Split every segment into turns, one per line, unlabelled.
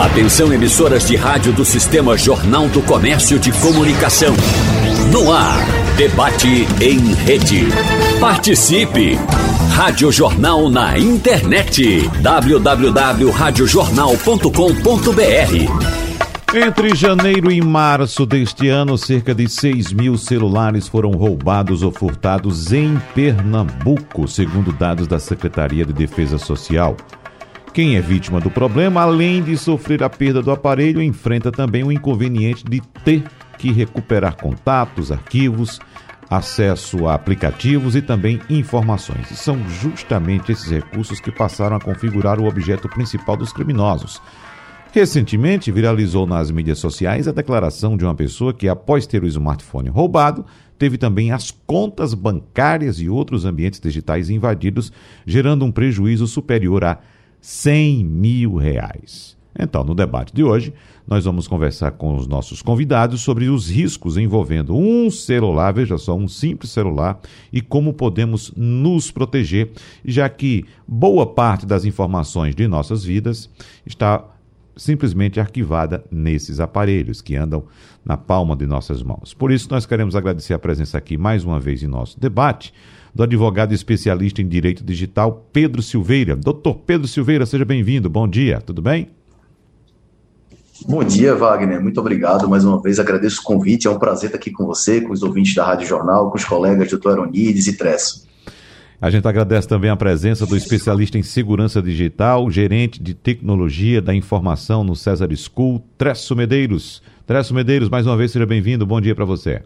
Atenção emissoras de rádio do Sistema Jornal do Comércio de Comunicação. No ar, debate em rede. Participe! Rádio Jornal na internet. www.radiojornal.com.br
Entre janeiro e março deste ano, cerca de 6 mil celulares foram roubados ou furtados em Pernambuco, segundo dados da Secretaria de Defesa Social. Quem é vítima do problema, além de sofrer a perda do aparelho, enfrenta também o inconveniente de ter que recuperar contatos, arquivos, acesso a aplicativos e também informações. E são justamente esses recursos que passaram a configurar o objeto principal dos criminosos. Recentemente, viralizou nas mídias sociais a declaração de uma pessoa que, após ter o smartphone roubado, teve também as contas bancárias e outros ambientes digitais invadidos, gerando um prejuízo superior a 100 mil reais. Então, no debate de hoje, nós vamos conversar com os nossos convidados sobre os riscos envolvendo um celular, veja só, um simples celular, e como podemos nos proteger, já que boa parte das informações de nossas vidas está simplesmente arquivada nesses aparelhos que andam na palma de nossas mãos. Por isso, nós queremos agradecer a presença aqui mais uma vez em nosso debate do advogado especialista em direito digital Pedro Silveira. Doutor Pedro Silveira, seja bem-vindo. Bom dia, tudo bem?
Bom dia, Wagner. Muito obrigado mais uma vez. Agradeço o convite. É um prazer estar aqui com você, com os ouvintes da Rádio Jornal, com os colegas doutor Aronides e Tresso.
A gente agradece também a presença do especialista em segurança digital, gerente de tecnologia da informação no César School, Tresso Medeiros. Tresso Medeiros, mais uma vez, seja bem-vindo. Bom dia para você.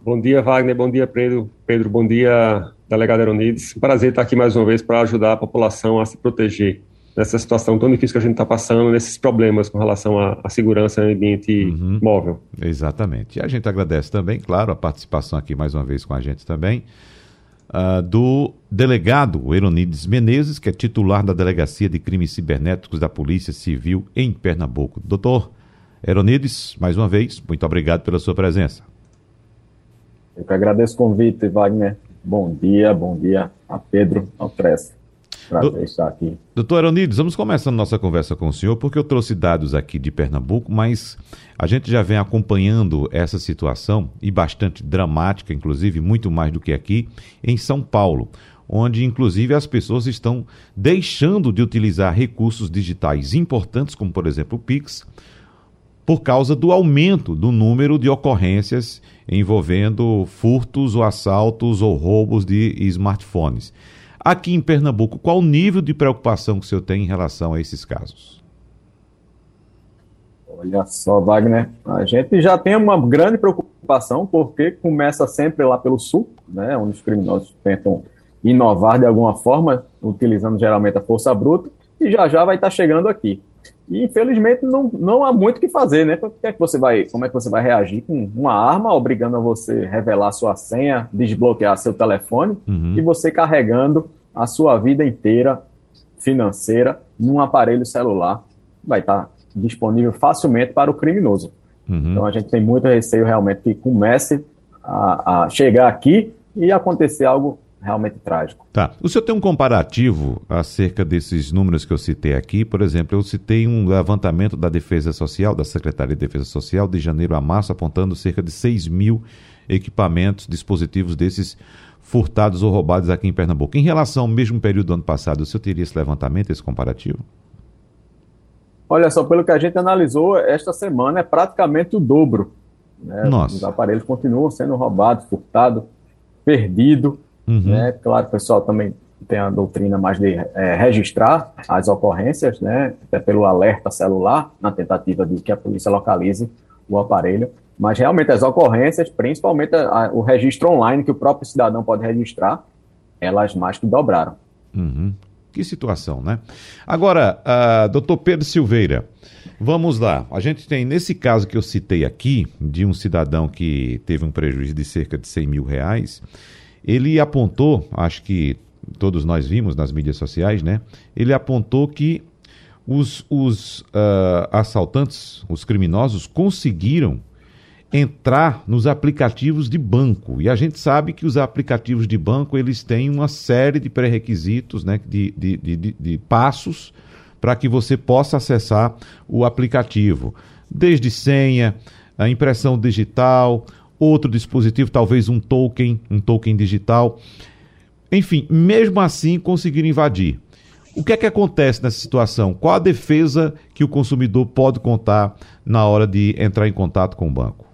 Bom dia, Wagner. Bom dia, Pedro. Pedro, bom dia, delegado Aronides. Prazer estar aqui mais uma vez para ajudar a população a se proteger nessa situação tão difícil que a gente está passando, nesses problemas com relação à, à segurança no ambiente uhum. móvel.
Exatamente. E a gente agradece também, claro, a participação aqui mais uma vez com a gente também. Uh, do delegado Eronides Menezes, que é titular da Delegacia de Crimes Cibernéticos da Polícia Civil em Pernambuco. Doutor Eronides, mais uma vez, muito obrigado pela sua presença.
Eu que agradeço o convite, Wagner. Bom dia, bom dia a Pedro Altressa. Prazer Do, estar aqui.
Doutor Aronides, vamos começando nossa conversa com o senhor, porque eu trouxe dados aqui de Pernambuco, mas a gente já vem acompanhando essa situação, e bastante dramática, inclusive, muito mais do que aqui, em São Paulo, onde, inclusive, as pessoas estão deixando de utilizar recursos digitais importantes, como, por exemplo, o Pix, por causa do aumento do número de ocorrências envolvendo furtos ou assaltos ou roubos de smartphones. Aqui em Pernambuco, qual o nível de preocupação que o senhor tem em relação a esses casos?
Olha só, Wagner, a gente já tem uma grande preocupação porque começa sempre lá pelo sul, né, onde os criminosos tentam inovar de alguma forma, utilizando geralmente a força bruta, e já já vai estar chegando aqui. E infelizmente não, não há muito o que fazer, né? Que é que você vai, como é que você vai reagir com uma arma obrigando a você revelar sua senha, desbloquear seu telefone uhum. e você carregando a sua vida inteira financeira num aparelho celular vai estar disponível facilmente para o criminoso. Uhum. Então a gente tem muito receio realmente que comece a, a chegar aqui e acontecer algo realmente trágico.
Tá. O senhor tem um comparativo acerca desses números que eu citei aqui? Por exemplo, eu citei um levantamento da Defesa Social, da Secretaria de Defesa Social, de janeiro a março, apontando cerca de 6 mil equipamentos, dispositivos desses furtados ou roubados aqui em Pernambuco. Em relação ao mesmo período do ano passado, o senhor teria esse levantamento, esse comparativo?
Olha só, pelo que a gente analisou, esta semana é praticamente o dobro. Né? Nossa. Os aparelhos continuam sendo roubados, furtados, perdidos. Uhum. Né? Claro, o pessoal também tem a doutrina mais de é, registrar as ocorrências, né? até pelo alerta celular, na tentativa de que a polícia localize o aparelho. Mas realmente as ocorrências, principalmente a, a, o registro online que o próprio cidadão pode registrar, elas mais que dobraram.
Uhum. Que situação, né? Agora, uh, doutor Pedro Silveira, vamos lá. A gente tem, nesse caso que eu citei aqui, de um cidadão que teve um prejuízo de cerca de 100 mil reais, ele apontou, acho que todos nós vimos nas mídias sociais, né? Ele apontou que os, os uh, assaltantes, os criminosos, conseguiram entrar nos aplicativos de banco. E a gente sabe que os aplicativos de banco eles têm uma série de pré-requisitos, né, de, de, de, de passos para que você possa acessar o aplicativo. Desde senha, a impressão digital, outro dispositivo, talvez um token, um token digital. Enfim, mesmo assim conseguiram invadir. O que é que acontece nessa situação? Qual a defesa que o consumidor pode contar na hora de entrar em contato com o banco?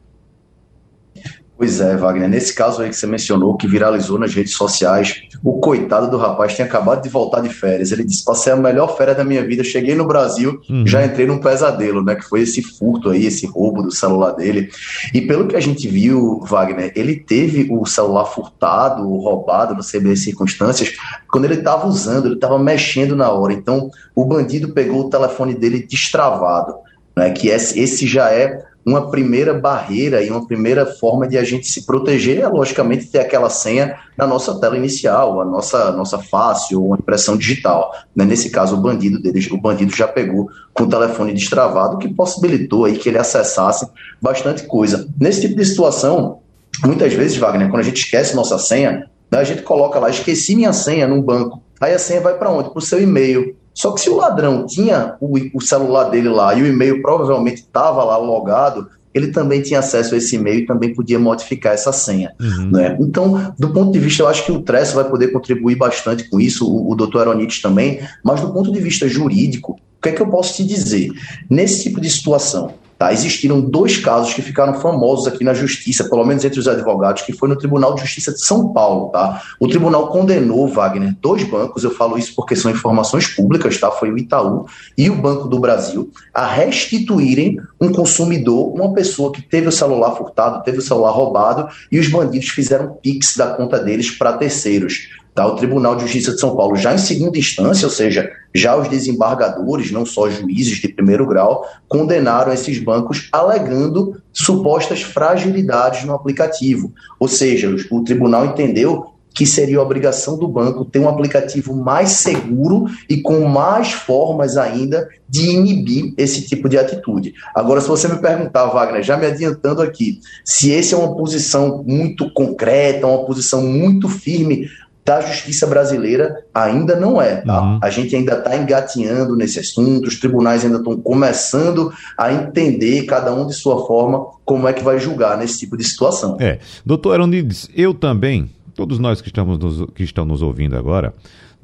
Pois é, Wagner. Nesse caso aí que você mencionou, que viralizou nas redes sociais, o coitado do rapaz tinha acabado de voltar de férias. Ele disse: passei a melhor férias da minha vida, cheguei no Brasil, uhum. já entrei num pesadelo, né? Que foi esse furto aí, esse roubo do celular dele. E pelo que a gente viu, Wagner, ele teve o celular furtado, roubado, não sei bem as circunstâncias, quando ele estava usando, ele estava mexendo na hora. Então, o bandido pegou o telefone dele destravado, né? Que esse já é uma primeira barreira e uma primeira forma de a gente se proteger é, logicamente, ter aquela senha na nossa tela inicial, a nossa, nossa face ou impressão digital. Né? Nesse caso, o bandido o bandido já pegou com o telefone destravado, que possibilitou aí que ele acessasse bastante coisa. Nesse tipo de situação, muitas vezes, Wagner, quando a gente esquece nossa senha, né, a gente coloca lá, esqueci minha senha num banco. Aí a senha vai para onde? Para o seu e-mail. Só que se o ladrão tinha o, o celular dele lá e o e-mail provavelmente estava lá logado, ele também tinha acesso a esse e-mail e também podia modificar essa senha. Uhum. Né? Então, do ponto de vista, eu acho que o Tresso vai poder contribuir bastante com isso, o, o doutor Aronites também, mas do ponto de vista jurídico, o que é que eu posso te dizer? Nesse tipo de situação, Tá? Existiram dois casos que ficaram famosos aqui na justiça, pelo menos entre os advogados, que foi no Tribunal de Justiça de São Paulo. Tá? O tribunal condenou, Wagner, dois bancos, eu falo isso porque são informações públicas, tá? foi o Itaú e o Banco do Brasil, a restituírem um consumidor, uma pessoa que teve o celular furtado, teve o celular roubado, e os bandidos fizeram PIX da conta deles para terceiros. Tá? O Tribunal de Justiça de São Paulo, já em segunda instância, ou seja, já os desembargadores, não só juízes de primeiro grau, condenaram esses bancos alegando supostas fragilidades no aplicativo. Ou seja, o tribunal entendeu que seria obrigação do banco ter um aplicativo mais seguro e com mais formas ainda de inibir esse tipo de atitude. Agora, se você me perguntar, Wagner, já me adiantando aqui, se esse é uma posição muito concreta, uma posição muito firme da justiça brasileira ainda não é. Tá? Uhum. A gente ainda está engatinhando nesse assunto, os tribunais ainda estão começando a entender, cada um de sua forma, como é que vai julgar nesse tipo de situação.
É. Doutor Aronides, eu também, todos nós que estamos nos, que estão nos ouvindo agora,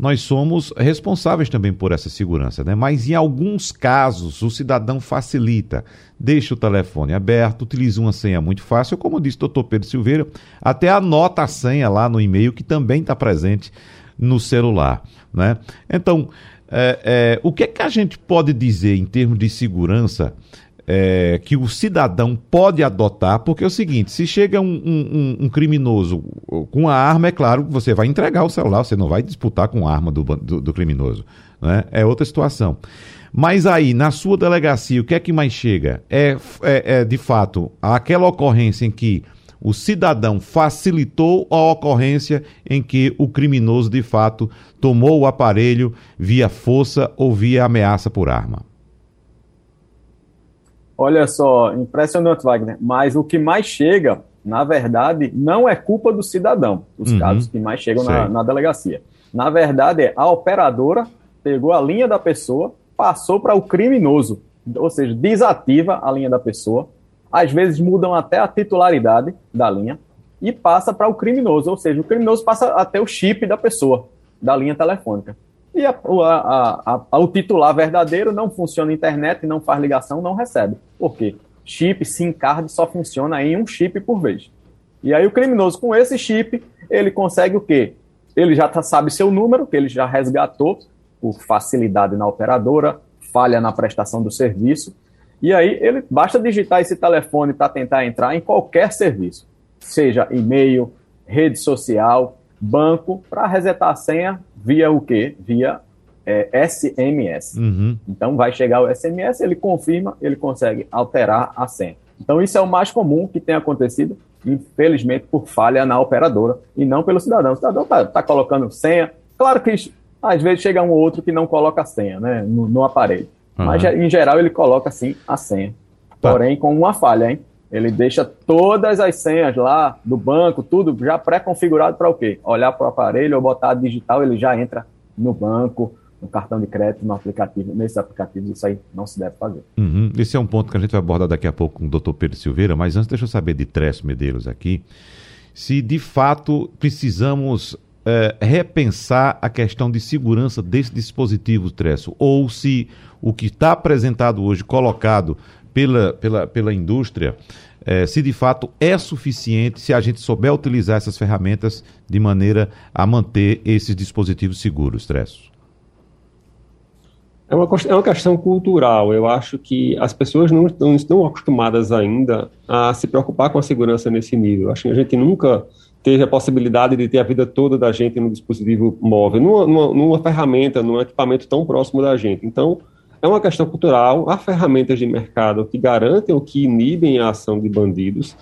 nós somos responsáveis também por essa segurança, né? Mas em alguns casos o cidadão facilita, deixa o telefone aberto, utiliza uma senha muito fácil, como disse o doutor Pedro Silveira, até anota a senha lá no e-mail que também está presente no celular, né? Então, é, é, o que é que a gente pode dizer em termos de segurança é, que o cidadão pode adotar, porque é o seguinte: se chega um, um, um, criminoso com a arma, é claro que você vai entregar o celular, você não vai disputar com a arma do, do, do criminoso. Né? É outra situação. Mas aí, na sua delegacia, o que é que mais chega? É, é, é de fato aquela ocorrência em que o cidadão facilitou a ocorrência em que o criminoso de fato tomou o aparelho via força ou via ameaça por arma.
Olha só, impressionante, Wagner. Mas o que mais chega, na verdade, não é culpa do cidadão, os uhum. casos que mais chegam na, na, delegacia. Na verdade, é a operadora pegou a linha da pessoa, passou para o criminoso, ou seja, desativa a linha da pessoa. Às vezes mudam até a titularidade da linha e passa para o criminoso, ou seja, o criminoso passa até o chip da pessoa, da linha telefônica. E a, a, a, o titular verdadeiro não funciona internet, não faz ligação, não recebe. Por quê? Chip SIM card só funciona em um chip por vez. E aí o criminoso com esse chip, ele consegue o quê? Ele já tá, sabe seu número, que ele já resgatou por facilidade na operadora, falha na prestação do serviço. E aí ele basta digitar esse telefone para tentar entrar em qualquer serviço, seja e-mail, rede social, banco, para resetar a senha, via o quê? Via é, SMS. Uhum. Então vai chegar o SMS, ele confirma, ele consegue alterar a senha. Então isso é o mais comum que tem acontecido, infelizmente, por falha na operadora e não pelo cidadão. O cidadão está tá colocando senha. Claro que às vezes chega um ou outro que não coloca a senha né, no, no aparelho. Uhum. Mas em geral ele coloca sim a senha. Tá. Porém, com uma falha, hein? Ele deixa todas as senhas lá do banco, tudo já pré-configurado para o quê? Olhar para o aparelho ou botar digital, ele já entra no banco no cartão de crédito, no aplicativo, nesses aplicativos, isso aí não se deve fazer.
Uhum. Esse é um ponto que a gente vai abordar daqui a pouco com o doutor Pedro Silveira, mas antes deixa eu saber de Tresso Medeiros aqui, se de fato precisamos é, repensar a questão de segurança desse dispositivo Tresso, ou se o que está apresentado hoje, colocado pela, pela, pela indústria, é, se de fato é suficiente se a gente souber utilizar essas ferramentas de maneira a manter esses dispositivos seguros, Tresso.
É uma, é uma questão cultural. Eu acho que as pessoas não, não, estão acostumadas ainda a se preocupar com a segurança nesse nível. Acho que a gente nunca teve a possibilidade de ter a vida toda da gente no dispositivo móvel, numa, numa, numa ferramenta, num equipamento tão próximo da gente. Então, é uma questão cultural. Há ferramentas de mercado que garantem ou que inibem a ação de bandidos.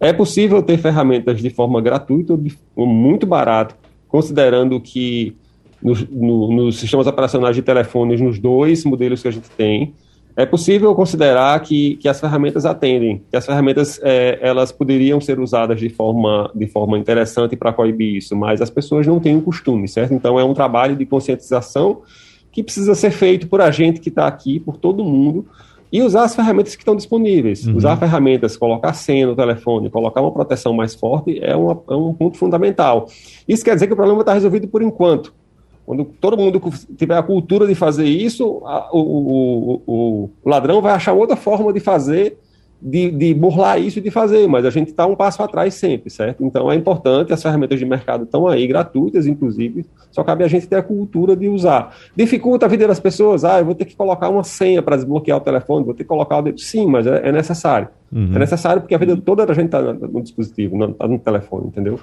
É possível ter ferramentas de forma gratuita ou muito barato, considerando que nos, no, nos sistemas operacionais de telefones, nos dois modelos que a gente tem, é possível considerar que, que as ferramentas atendem, que as ferramentas é, elas poderiam ser usadas de forma, de forma interessante para coibir isso, mas as pessoas não têm o costume, certo? Então é um trabalho de conscientização que precisa ser feito por a gente que está aqui, por todo mundo, e usar as ferramentas que estão disponíveis. Uhum. Usar ferramentas, colocar senha no telefone, colocar uma proteção mais forte é, uma, é um ponto fundamental. Isso quer dizer que o problema está resolvido por enquanto. Quando todo mundo tiver a cultura de fazer isso, a, o, o, o, o, ladrão vai achar outra forma de fazer, de, de burlar isso e de fazer, mas a gente está um passo atrás sempre, certo? Então é importante, as ferramentas de mercado estão aí, gratuitas, inclusive, só cabe a gente ter a cultura de usar. Dificulta a vida das pessoas, ah, eu vou ter que colocar uma senha para desbloquear o telefone, vou ter que colocar o dedo. Sim, mas é, é necessário. Uhum. É necessário porque a vida toda da gente está no, no dispositivo, não está no telefone, entendeu?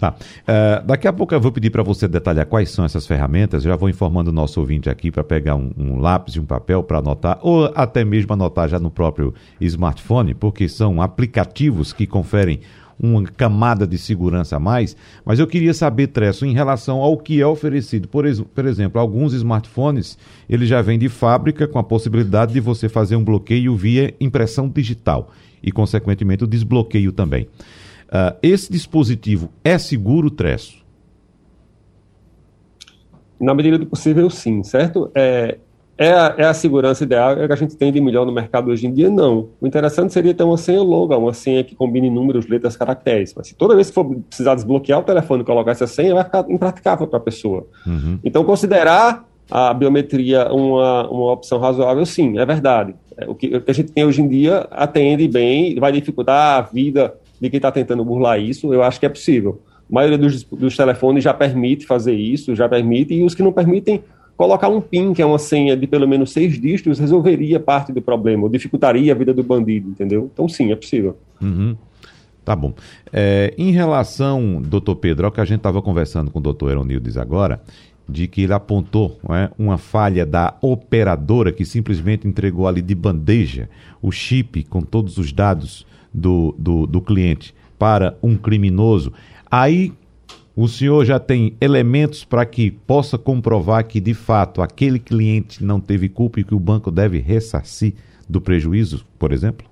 Tá. Uh, daqui a pouco eu vou pedir para você detalhar quais são essas ferramentas. Já vou informando o nosso ouvinte aqui para pegar um, um, lápis e um papel para anotar, ou até mesmo anotar já no próprio smartphone, porque são aplicativos que conferem uma camada de segurança a mais. Mas eu queria saber, Tresso, em relação ao que é oferecido. Por, por exemplo, alguns smartphones eles já vêm de fábrica com a possibilidade de você fazer um bloqueio via impressão digital e, consequentemente, o desbloqueio também. Uh, esse dispositivo é seguro, Tresso?
Na medida do possível, sim, certo? É, é, a, é a segurança ideal é que a gente tem de melhor no mercado hoje em dia? Não. O interessante seria ter uma senha longa, uma senha que combine números, letras, caracteres. Mas se toda vez que for precisar desbloquear o telefone e colocar essa senha, vai ficar impraticável para a pessoa. Uhum. Então, considerar a biometria uma, uma opção razoável, sim, é verdade. É, o, que, o que a gente tem hoje em dia atende bem, vai dificultar a vida de quem está tentando burlar isso, eu acho que é possível. A maioria dos, dos telefones já permite fazer isso, já permite, e os que não permitem, colocar um PIN, que é uma senha de pelo menos seis dígitos, resolveria parte do problema, dificultaria a vida do bandido, entendeu? Então, sim, é possível.
Uhum. Tá bom. É, em relação, doutor Pedro, ao que a gente estava conversando com o doutor Eronildes agora, de que ele apontou é, uma falha da operadora que simplesmente entregou ali de bandeja o chip com todos os dados do, do, do cliente para um criminoso, aí o senhor já tem elementos para que possa comprovar que, de fato, aquele cliente não teve culpa e que o banco deve ressarcir do prejuízo, por exemplo?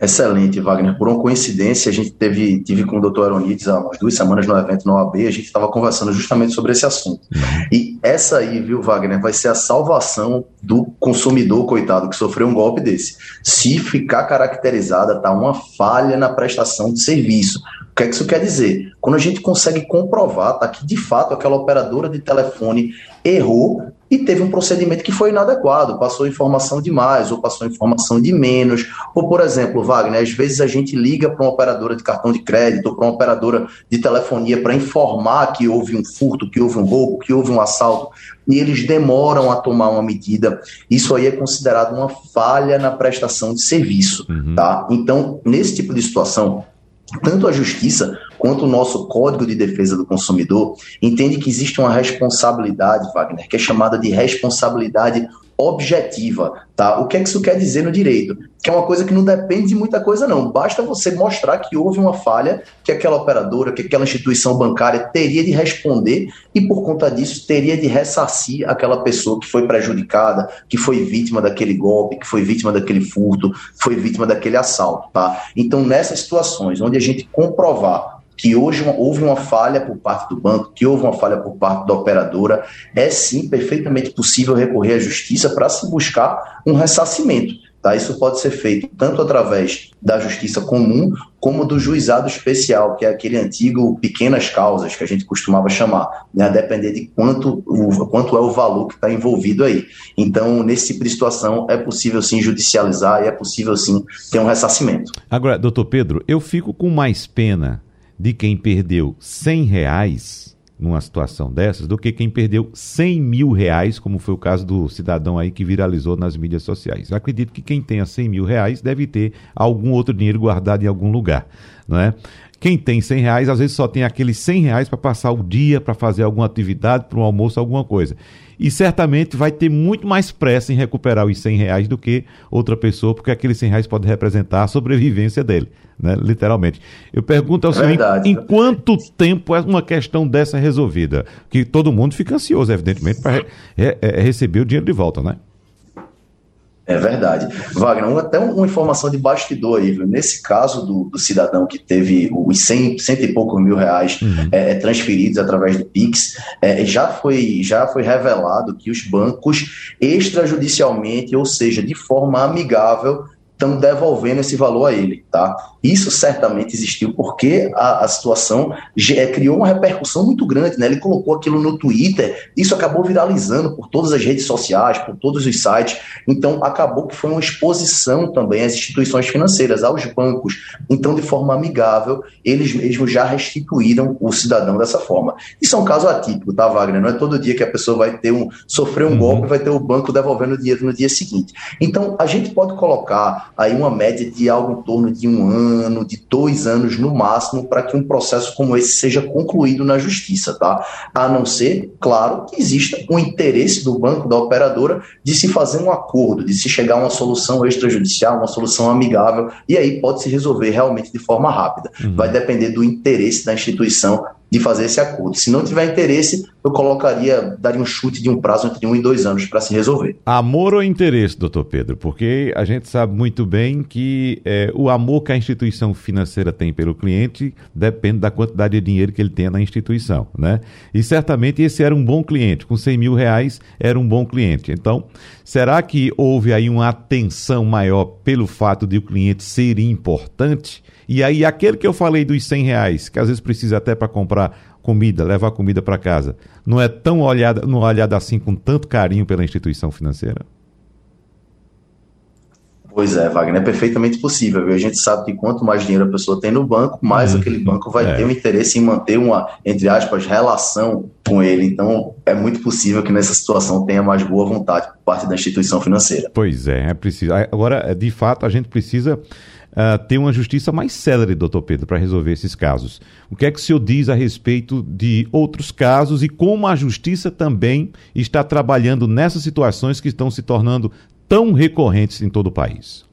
Excelente, Wagner. Por uma coincidência, a gente teve tive com o doutor Aronides há umas duas semanas no evento no OAB, a gente estava conversando justamente sobre esse assunto. E essa aí, viu, Wagner, vai ser a salvação do consumidor, coitado, que sofreu um golpe desse. Se ficar caracterizada, tá uma falha na prestação de serviço. O que, é que isso quer dizer? Quando a gente consegue comprovar tá, que de fato aquela operadora de telefone errou e teve um procedimento que foi inadequado, passou informação de mais ou passou informação de menos. Ou, por exemplo, Wagner, às vezes a gente liga para uma operadora de cartão de crédito ou para uma operadora de telefonia para informar que houve um furto, que houve um roubo, que houve um assalto, e eles demoram a tomar uma medida. Isso aí é considerado uma falha na prestação de serviço. Uhum. Tá? Então, nesse tipo de situação, tanto a justiça quanto o nosso Código de Defesa do Consumidor entende que existe uma responsabilidade, Wagner, que é chamada de responsabilidade objetiva, tá? O que é que isso quer dizer no direito? Que é uma coisa que não depende de muita coisa não, basta você mostrar que houve uma falha, que aquela operadora, que aquela instituição bancária teria de responder e por conta disso teria de ressarcir aquela pessoa que foi prejudicada, que foi vítima daquele golpe, que foi vítima daquele furto, foi vítima daquele assalto, tá? Então nessas situações onde a gente comprovar que hoje houve uma falha por parte do banco, que houve uma falha por parte da operadora, é sim perfeitamente possível recorrer à justiça para se buscar um ressarcimento. Tá? Isso pode ser feito tanto através da justiça comum como do juizado especial, que é aquele antigo pequenas causas que a gente costumava chamar, né? a depender de quanto, o, quanto é o valor que está envolvido aí. Então, nesse tipo de situação, é possível sim judicializar e é possível sim ter um ressarcimento.
Agora, doutor Pedro, eu fico com mais pena de quem perdeu 100 reais numa situação dessas do que quem perdeu 100 mil reais, como foi o caso do cidadão aí que viralizou nas mídias sociais. Eu acredito que quem tenha 100 mil reais deve ter algum outro dinheiro guardado em algum lugar, não é? Quem tem 100 reais, às vezes só tem aqueles 100 reais para passar o dia, para fazer alguma atividade, para um almoço, alguma coisa. E certamente vai ter muito mais pressa em recuperar os 100 reais do que outra pessoa, porque aqueles 100 reais pode representar a sobrevivência dele, né? literalmente. Eu pergunto ao é senhor, em, em, quanto tempo é uma questão dessa resolvida? Que todo mundo fica ansioso, evidentemente, para re, re, receber o dinheiro de volta, né?
É verdade. Wagner, até uma informação de bastidor aí, viu? Nesse caso do, do cidadão que teve os 100, cento e poucos mil reais uhum. é, é, transferidos através do Pix, é, já, foi, já foi revelado que os bancos extrajudicialmente, ou seja, de forma amigável, estão devolvendo esse valor a ele, tá? Isso certamente existiu porque a, a situação é, criou uma repercussão muito grande, né? Ele colocou aquilo no Twitter, isso acabou viralizando por todas as redes sociais, por todos os sites, então acabou que foi uma exposição também às instituições financeiras, aos bancos. Então, de forma amigável, eles mesmos já restituíram o cidadão dessa forma. Isso é um caso atípico, tá, Wagner? Não é todo dia que a pessoa vai ter um sofrer um uhum. golpe e vai ter o banco devolvendo o dinheiro no dia seguinte. Então, a gente pode colocar aí uma média de algo em torno de um ano, de dois anos no máximo, para que um processo como esse seja concluído na justiça, tá? A não ser, claro, que exista um interesse do banco, da operadora, de se fazer um acordo, de se chegar a uma solução extrajudicial, uma solução amigável, e aí pode se resolver realmente de forma rápida. Uhum. Vai depender do interesse da instituição de fazer esse acordo. Se não tiver interesse, eu colocaria, daria um chute de um prazo entre um e dois anos para se resolver.
Amor ou interesse, doutor Pedro? Porque a gente sabe muito bem que é, o amor que a instituição financeira tem pelo cliente depende da quantidade de dinheiro que ele tem na instituição, né? E certamente esse era um bom cliente, com 100 mil reais era um bom cliente. Então, será que houve aí uma atenção maior pelo fato de o cliente ser importante? E aí, aquele que eu falei dos 100 reais, que às vezes precisa até para comprar comida, levar comida para casa, não é tão olhada, não é olhada assim com tanto carinho pela instituição financeira?
Pois é, Wagner, é perfeitamente possível. Viu? A gente sabe que quanto mais dinheiro a pessoa tem no banco, mais uhum. aquele banco vai é. ter um interesse em manter uma, entre aspas, relação com ele. Então, é muito possível que nessa situação tenha mais boa vontade por parte da instituição financeira.
Pois é, é preciso. Agora, de fato, a gente precisa uh, ter uma justiça mais célere, doutor Pedro, para resolver esses casos. O que é que o senhor diz a respeito de outros casos e como a justiça também está trabalhando nessas situações que estão se tornando tão recorrentes em todo o país?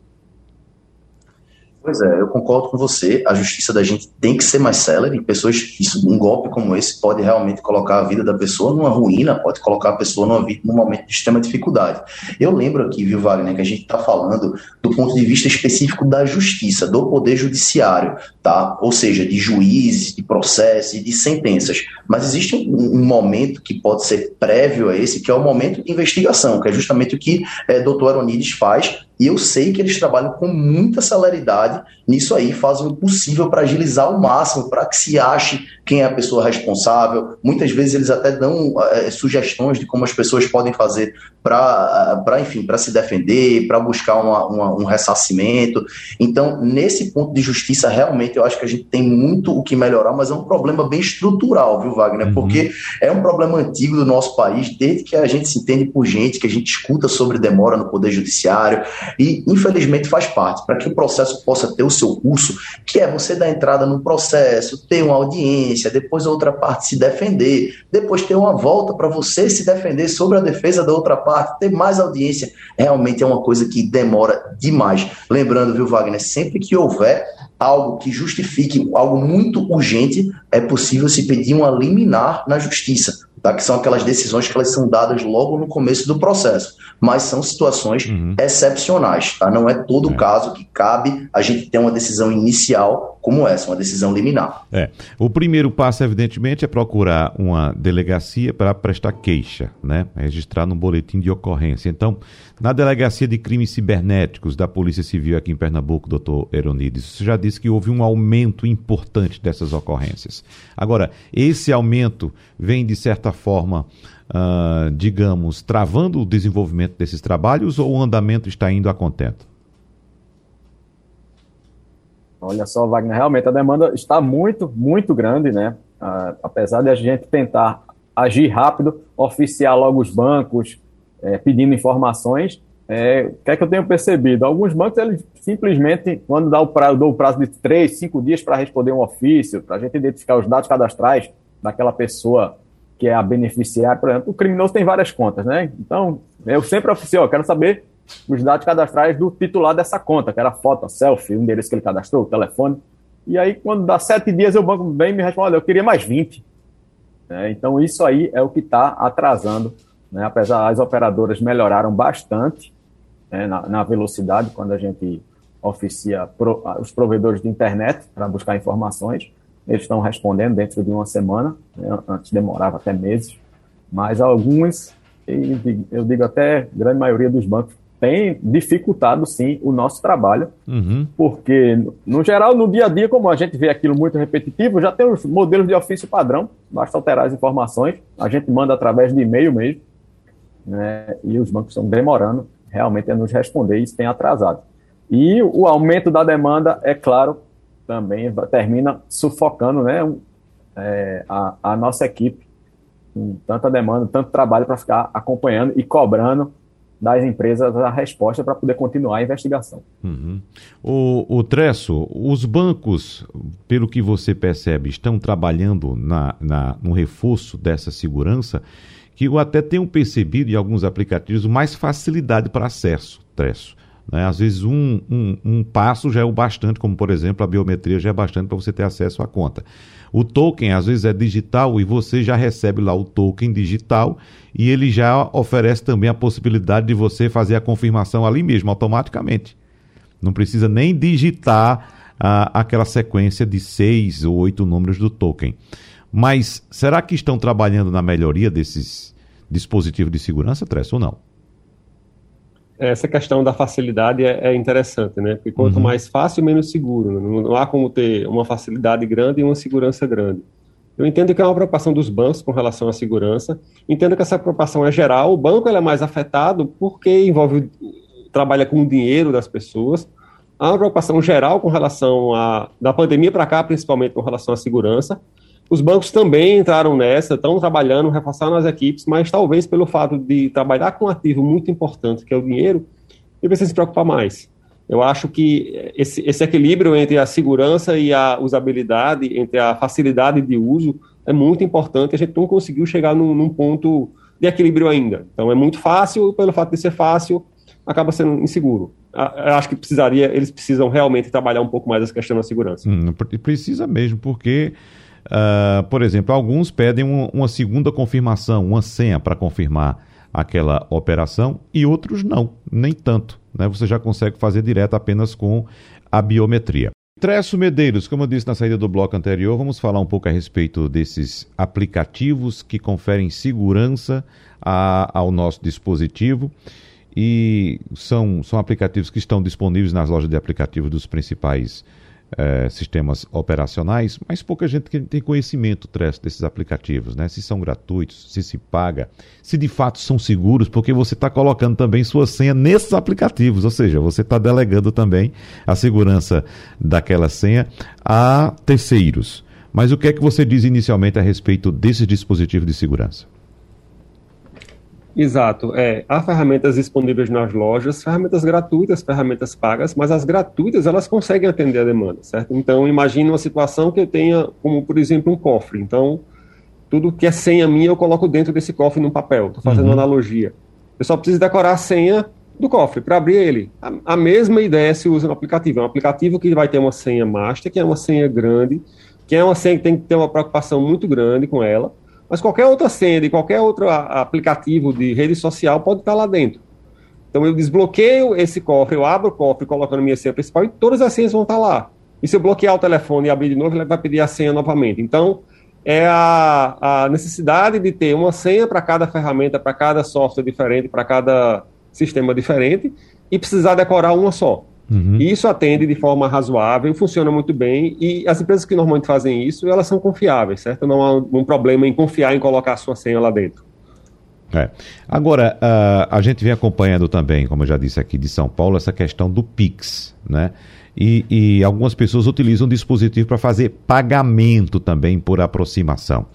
Pois é, eu concordo com você. A justiça da gente tem que ser mais célere. Pessoas, isso, um golpe como esse pode realmente colocar a vida da pessoa numa ruína, pode colocar a pessoa numa, num momento de extrema dificuldade. Eu lembro aqui, viu, Wagner, que a gente está falando do ponto de vista específico da justiça, do poder judiciário, tá? Ou seja, de juízes, de processos e de sentenças. Mas existe um, um, momento que pode ser prévio a esse, que é o momento de investigação, que é justamente o que é, doutor Aronides faz e eu sei que eles trabalham com muita celeridade nisso aí, fazem o possível para agilizar ao máximo, para que se ache quem é a pessoa responsável. Muitas vezes eles até dão é, sugestões de como as pessoas podem fazer para, enfim, para se defender, para buscar uma, uma, um ressarcimento. Então, nesse ponto de justiça, realmente eu acho que a gente tem muito o que melhorar, mas é um problema bem estrutural, viu, Wagner? Uhum. Porque é um problema antigo do nosso país, desde que a gente se entende por gente, que a gente escuta sobre demora no Poder Judiciário, e infelizmente faz parte. Para que o processo possa ter o seu curso, que é você dar entrada no processo, ter uma audiência, depois a outra parte se defender, depois ter uma volta para você se defender sobre a defesa da outra parte, ter mais audiência, realmente é uma coisa que demora demais. Lembrando, viu, Wagner, sempre que houver algo que justifique algo muito urgente, é possível se pedir uma liminar na justiça tá? que são aquelas decisões que elas são dadas logo no começo do processo, mas são situações uhum. excepcionais, tá? não é todo é. caso que cabe a gente ter uma decisão inicial como essa, uma decisão liminar.
É. O primeiro passo, evidentemente, é procurar uma delegacia para prestar queixa, né? Registrar no boletim de ocorrência. Então, na delegacia de crimes cibernéticos da Polícia Civil aqui em Pernambuco, doutor Eronides, você já disse que houve um aumento importante dessas ocorrências. Agora, esse aumento vem, de certa forma, uh, digamos, travando o desenvolvimento desses trabalhos ou o andamento está indo a contento?
Olha só, Wagner, realmente a demanda está muito, muito grande, né? Ah, apesar de a gente tentar agir rápido, oficiar logo os bancos, é, pedindo informações, é, o que é que eu tenho percebido? Alguns bancos, eles simplesmente, quando dá o prazo, dou o prazo de três, cinco dias para responder um ofício, para a gente identificar os dados cadastrais daquela pessoa que é a beneficiária, por exemplo, o criminoso tem várias contas, né? Então, eu sempre eu quero saber os dados cadastrais do titular dessa conta, que era foto, selfie, o endereço que ele cadastrou, o telefone. E aí, quando dá sete dias, o banco vem e me responde, olha, eu queria mais 20. É, então, isso aí é o que está atrasando. Né? Apesar, as operadoras melhoraram bastante né, na, na, velocidade quando a gente oficia pro, os provedores de internet para buscar informações. Eles estão respondendo dentro de uma semana, né? antes demorava até meses, mas alguns, eu digo até grande maioria dos bancos, tem dificultado sim o nosso trabalho, uhum. porque no geral, no dia a dia, como a gente vê aquilo muito repetitivo, já tem os modelos de ofício padrão, basta alterar as informações, a gente manda através de e-mail mesmo, né, e os bancos estão demorando realmente a nos responder, isso tem atrasado. E o aumento da demanda, é claro, também termina sufocando né, é, a, a nossa equipe, com tanta demanda, tanto trabalho para ficar acompanhando e cobrando das empresas a resposta para poder continuar a investigação.
Uhum. O, o Tresso, os bancos, pelo que você percebe, estão trabalhando na, na, no reforço dessa segurança, que eu até tenho percebido em alguns aplicativos mais facilidade para acesso, Tresso. Né? Às vezes um, um, um passo já é o bastante, como por exemplo a biometria já é bastante para você ter acesso à conta. O token às vezes é digital e você já recebe lá o token digital e ele já oferece também a possibilidade de você fazer a confirmação ali mesmo, automaticamente. Não precisa nem digitar aquela sequência de seis ou oito números do token. Mas será que estão trabalhando na melhoria desses dispositivos de segurança, Tress, ou não?
Essa questão da facilidade é, é interessante, né? Porque quanto uhum. mais fácil, menos seguro. Né? Não, não, há como ter uma facilidade grande e uma segurança grande. Eu entendo que é uma preocupação dos bancos com relação à segurança. Entendo que essa preocupação é geral. O banco é mais afetado porque envolve trabalha com o dinheiro das pessoas. Há uma preocupação geral com relação a da pandemia para cá, principalmente com relação à segurança. Os bancos também entraram nessa, estão trabalhando, reforçando as equipes, mas talvez pelo fato de trabalhar com um ativo muito importante, que é o dinheiro, ele precisa se preocupar mais. Eu acho que esse, esse equilíbrio entre a segurança e a usabilidade, entre a facilidade de uso, é muito importante. A gente não conseguiu chegar num, num ponto de equilíbrio ainda. Então é muito fácil, pelo fato de ser fácil, acaba sendo inseguro. Eu acho que precisaria, eles precisam realmente trabalhar um pouco mais essa questão da segurança.
Hum, precisa mesmo, porque Uh, por exemplo, alguns pedem um, uma segunda confirmação, uma senha para confirmar aquela operação e outros não, nem tanto. Né? Você já consegue fazer direto apenas com a biometria. Tresso Medeiros, como eu disse na saída do bloco anterior, vamos falar um pouco a respeito desses aplicativos que conferem segurança a, ao nosso dispositivo e são, são aplicativos que estão disponíveis nas lojas de aplicativos dos principais é, sistemas operacionais, mas pouca gente tem conhecimento desses aplicativos, né? Se são gratuitos, se se paga, se de fato são seguros, porque você está colocando também sua senha nesses aplicativos, ou seja, você está delegando também a segurança daquela senha a terceiros. Mas o que é que você diz inicialmente a respeito desses dispositivos de segurança?
Exato. É, há ferramentas disponíveis nas lojas, ferramentas gratuitas, ferramentas pagas, mas as gratuitas elas conseguem atender a demanda, certo? Então, imagine uma situação que eu tenha, como por exemplo, um cofre. Então, tudo que é senha minha eu coloco dentro desse cofre num papel. Estou fazendo uhum. uma analogia. Eu só preciso decorar a senha do cofre para abrir ele. A, a, mesma ideia se usa no aplicativo. É um aplicativo que vai ter uma senha master, que é uma senha grande, que é uma senha que tem que ter uma preocupação muito grande com ela mas qualquer outra senha de qualquer outro aplicativo de rede social pode estar lá dentro. Então eu desbloqueio esse cofre, eu abro o cofre colocando minha senha principal e todas as senhas vão estar lá. E se eu bloquear o telefone e abrir de novo, ele vai pedir a senha novamente. Então, é a, a necessidade de ter uma senha para cada ferramenta, para cada software diferente, para cada sistema diferente, e precisar decorar uma só. Uhum. Isso atende de forma razoável, funciona muito bem, e as empresas que normalmente fazem isso, elas são confiáveis, certo? Não há um problema em confiar em colocar a sua senha lá dentro.
É. Agora, uh, a gente vem acompanhando também, como eu já disse aqui de São Paulo, essa questão do Pix, né? E, e algumas pessoas utilizam o dispositivo para fazer pagamento também por aproximação.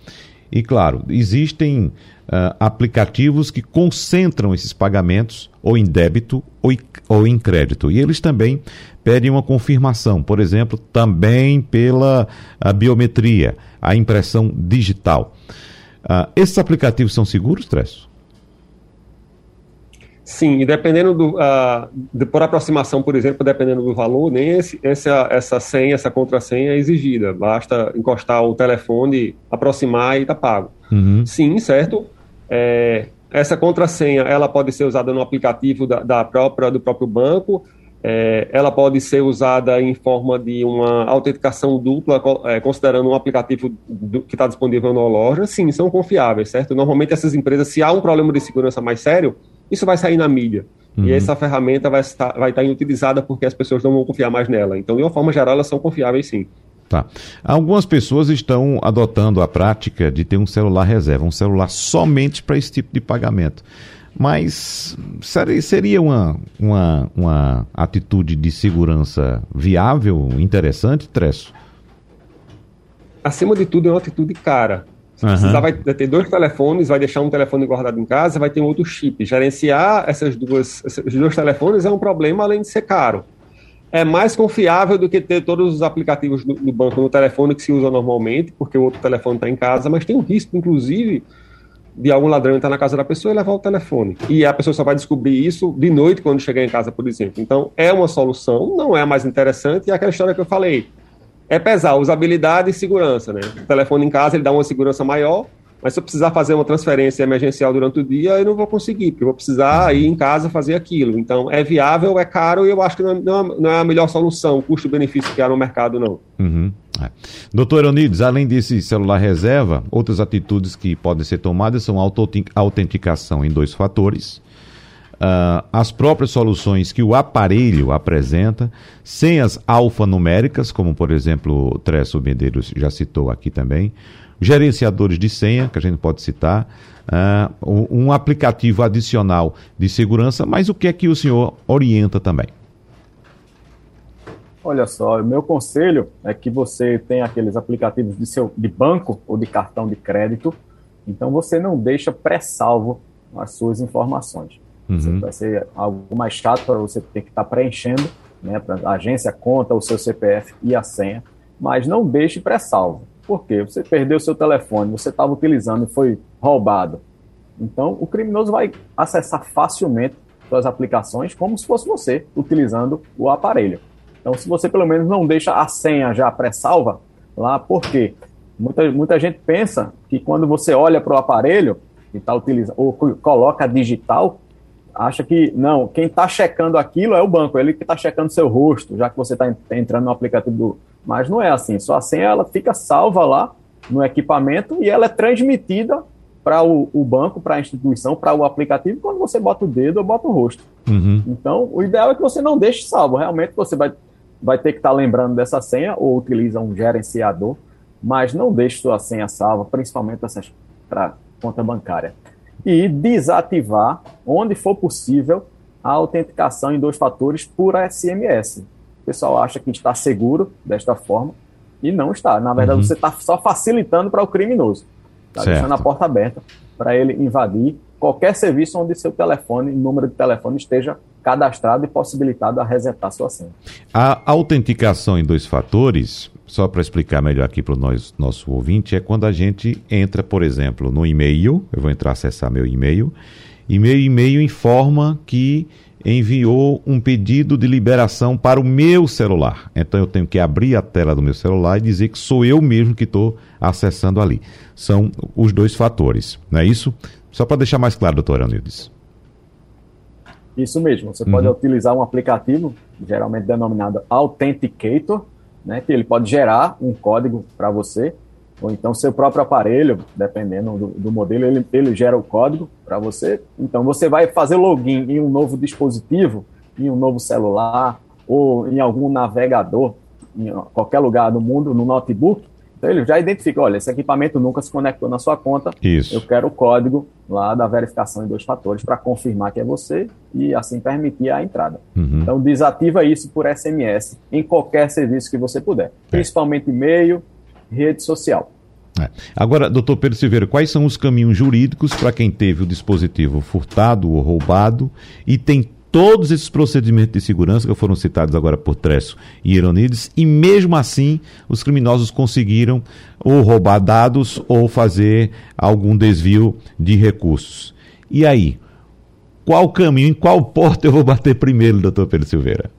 E claro, existem uh, aplicativos que concentram esses pagamentos ou em débito ou, ou em crédito. E eles também pedem uma confirmação, por exemplo, também pela biometria, a impressão digital. Uh, esses aplicativos são seguros, Tresso?
Sim, e dependendo do. Uh, de, por aproximação, por exemplo, dependendo do valor, nem esse, essa, essa senha, essa contrassenha é exigida. Basta encostar o telefone, aproximar e está pago. Uhum. Sim, certo. É, essa contrassenha ela pode ser usada no aplicativo da, da própria, do próprio banco. É, ela pode ser usada em forma de uma autenticação dupla, é, considerando um aplicativo do, que está disponível na loja. Sim, são confiáveis, certo? Normalmente essas empresas, se há um problema de segurança mais sério, isso vai sair na mídia. Uhum. E essa ferramenta vai estar, vai estar inutilizada porque as pessoas não vão confiar mais nela. Então, de uma forma geral, elas são confiáveis sim.
Tá. Algumas pessoas estão adotando a prática de ter um celular reserva, um celular somente para esse tipo de pagamento. Mas seria uma, uma, uma atitude de segurança viável, interessante, Tresso?
Acima de tudo, é uma atitude cara. Uhum. precisar, vai ter dois telefones, vai deixar um telefone guardado em casa, vai ter um outro chip. Gerenciar essas duas, esses dois telefones é um problema, além de ser caro. É mais confiável do que ter todos os aplicativos do, do banco no telefone que se usa normalmente, porque o outro telefone está em casa, mas tem um risco, inclusive, de algum ladrão entrar na casa da pessoa e levar o telefone. E a pessoa só vai descobrir isso de noite quando chegar em casa, por exemplo. Então, é uma solução, não é a mais interessante, e é aquela história que eu falei é pesar usabilidade e segurança, né? O telefone em casa ele dá uma segurança maior, mas se eu precisar fazer uma transferência emergencial durante o dia, eu não vou conseguir, porque eu vou precisar ir em casa fazer aquilo. Então, é viável, é caro e eu acho que não, não é a melhor solução, custo-benefício que há no mercado, não.
Uhum. É. Doutor Eunides, além desse celular reserva, outras atitudes que podem ser tomadas são autenticação em dois fatores, uh, as próprias soluções que o aparelho apresenta, senhas alfanuméricas, como por exemplo o Tresso Medeiros já citou aqui também, gerenciadores de senha, que a gente pode citar, uh, um aplicativo adicional de segurança, mas o que é que o senhor orienta também?
Olha só, o meu conselho é que você tenha aqueles aplicativos de, seu, de banco ou de cartão de crédito, então você não deixa pré-salvo as suas informações. Uhum. Vai ser algo mais chato para você ter que estar tá preenchendo, né? A agência conta o seu CPF e a senha, mas não deixe pré-salvo. Por quê? Você perdeu seu telefone, você estava utilizando e foi roubado. Então, o criminoso vai acessar facilmente suas aplicações como se fosse você utilizando o aparelho. Então, se você pelo menos não deixa a senha já pré-salva lá, por quê? Muita, muita gente pensa que quando você olha para o aparelho e está utilizando, ou coloca digital, acha que, não, quem está checando aquilo é o banco, ele que está checando seu rosto, já que você está entrando no aplicativo do. Mas não é assim, só assim ela fica salva lá no equipamento e ela é transmitida para o, o, banco, para a instituição, para o aplicativo, quando você bota o dedo ou bota o rosto. Uhum. Então, o ideal é que você não deixe salvo. Realmente, você vai, vai ter que estar tá lembrando dessa senha ou utiliza um gerenciador, mas não deixe sua senha salva, principalmente para conta bancária e desativar, onde for possível, a autenticação em dois fatores por SMS. O pessoal acha que está seguro desta forma e não está. Na verdade, uhum. você está só facilitando para o criminoso. Está deixando a porta aberta para ele invadir qualquer serviço onde seu telefone, número de telefone esteja cadastrado e possibilitado a resetar sua senha.
A autenticação em dois fatores só para explicar melhor aqui para o nosso ouvinte, é quando a gente entra, por exemplo, no e-mail, eu vou entrar acessar meu e-mail, e meu e-mail informa que enviou um pedido de liberação para o meu celular. Então eu tenho que abrir a tela do meu celular e dizer que sou eu mesmo que estou acessando ali. São os dois fatores, não é isso? Só para deixar mais claro, doutor Anildes.
Isso mesmo. Você uhum. pode utilizar um aplicativo, geralmente denominado Authenticator, né, que ele pode gerar um código para você, ou então seu próprio aparelho, dependendo do, do modelo, ele, ele gera o código para você. Então você vai fazer login em um novo dispositivo, em um novo celular, ou em algum navegador, em qualquer lugar do mundo, no notebook, então ele já identifica, olha, esse equipamento nunca se conectou na sua conta.
Isso.
Eu quero o código lá da verificação em dois fatores para confirmar que é você e assim permitir a entrada. Uhum. Então desativa isso por SMS em qualquer serviço que você puder, é. principalmente e-mail, rede social.
É. Agora, doutor Pedro Silveira, quais são os caminhos jurídicos para quem teve o dispositivo furtado ou roubado e tem todos esses procedimentos de segurança que foram citados agora por Tresso e Ironides, e mesmo assim os criminosos conseguiram ou roubar dados ou fazer algum desvio de recursos. E aí? Qual caminho, em qual porta eu vou bater primeiro, doutor Pedro Silveira?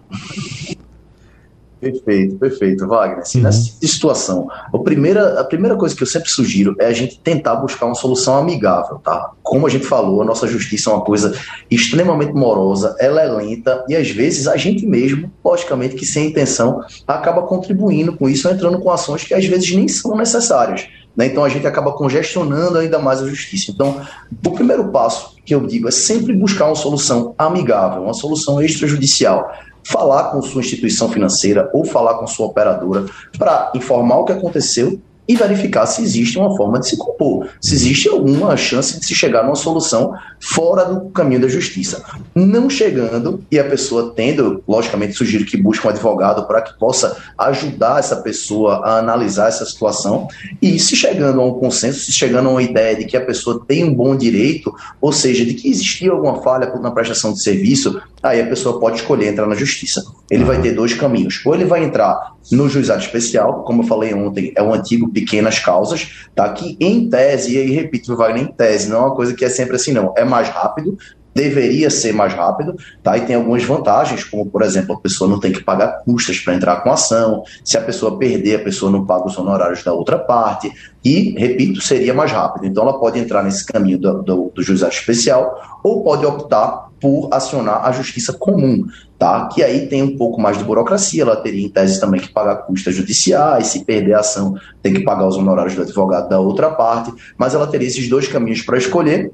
Perfeito, perfeito, Wagner. Assim, uhum. Nessa situação, a primeira, a primeira coisa que eu sempre sugiro é a gente tentar buscar uma solução amigável, tá? Como a gente falou, a nossa justiça é uma coisa extremamente morosa, ela é lenta e às vezes a gente mesmo, logicamente que sem intenção, acaba contribuindo com isso, entrando com ações que às vezes nem são necessárias. Né? Então a gente acaba congestionando ainda mais a justiça. Então, o primeiro passo que eu digo é sempre buscar uma solução amigável, uma solução extrajudicial falar com sua instituição financeira ou falar com sua operadora para informar o que aconteceu e verificar se existe uma forma de se compor, se existe alguma chance de se chegar numa solução fora do caminho da justiça. Não chegando e a pessoa tendo, logicamente, sugiro que busque um advogado para que possa ajudar essa pessoa a analisar essa situação e se chegando a um consenso, se chegando a uma ideia de que a pessoa tem um bom direito, ou seja, de que existia alguma falha na prestação de serviço, aí a pessoa pode escolher entrar na justiça. Ele vai ter dois caminhos. Ou ele vai entrar no juizado especial, como eu falei ontem, é um antigo pequenas causas, tá? Que em tese, e aí repito, Wagner, em tese, não é uma coisa que é sempre assim, não. É mais rápido, deveria ser mais rápido, tá? E tem algumas vantagens, como por exemplo, a pessoa não tem que pagar custas para entrar com ação, se a pessoa perder, a pessoa não paga os honorários da outra parte, e, repito, seria mais rápido. Então ela pode entrar nesse caminho do, do, do juizado especial ou pode optar por acionar a justiça comum, tá? Que aí tem um pouco mais de burocracia, ela teria em tese também que pagar custas judiciais, se perder a ação, tem que pagar os honorários do advogado da outra parte, mas ela teria esses dois caminhos para escolher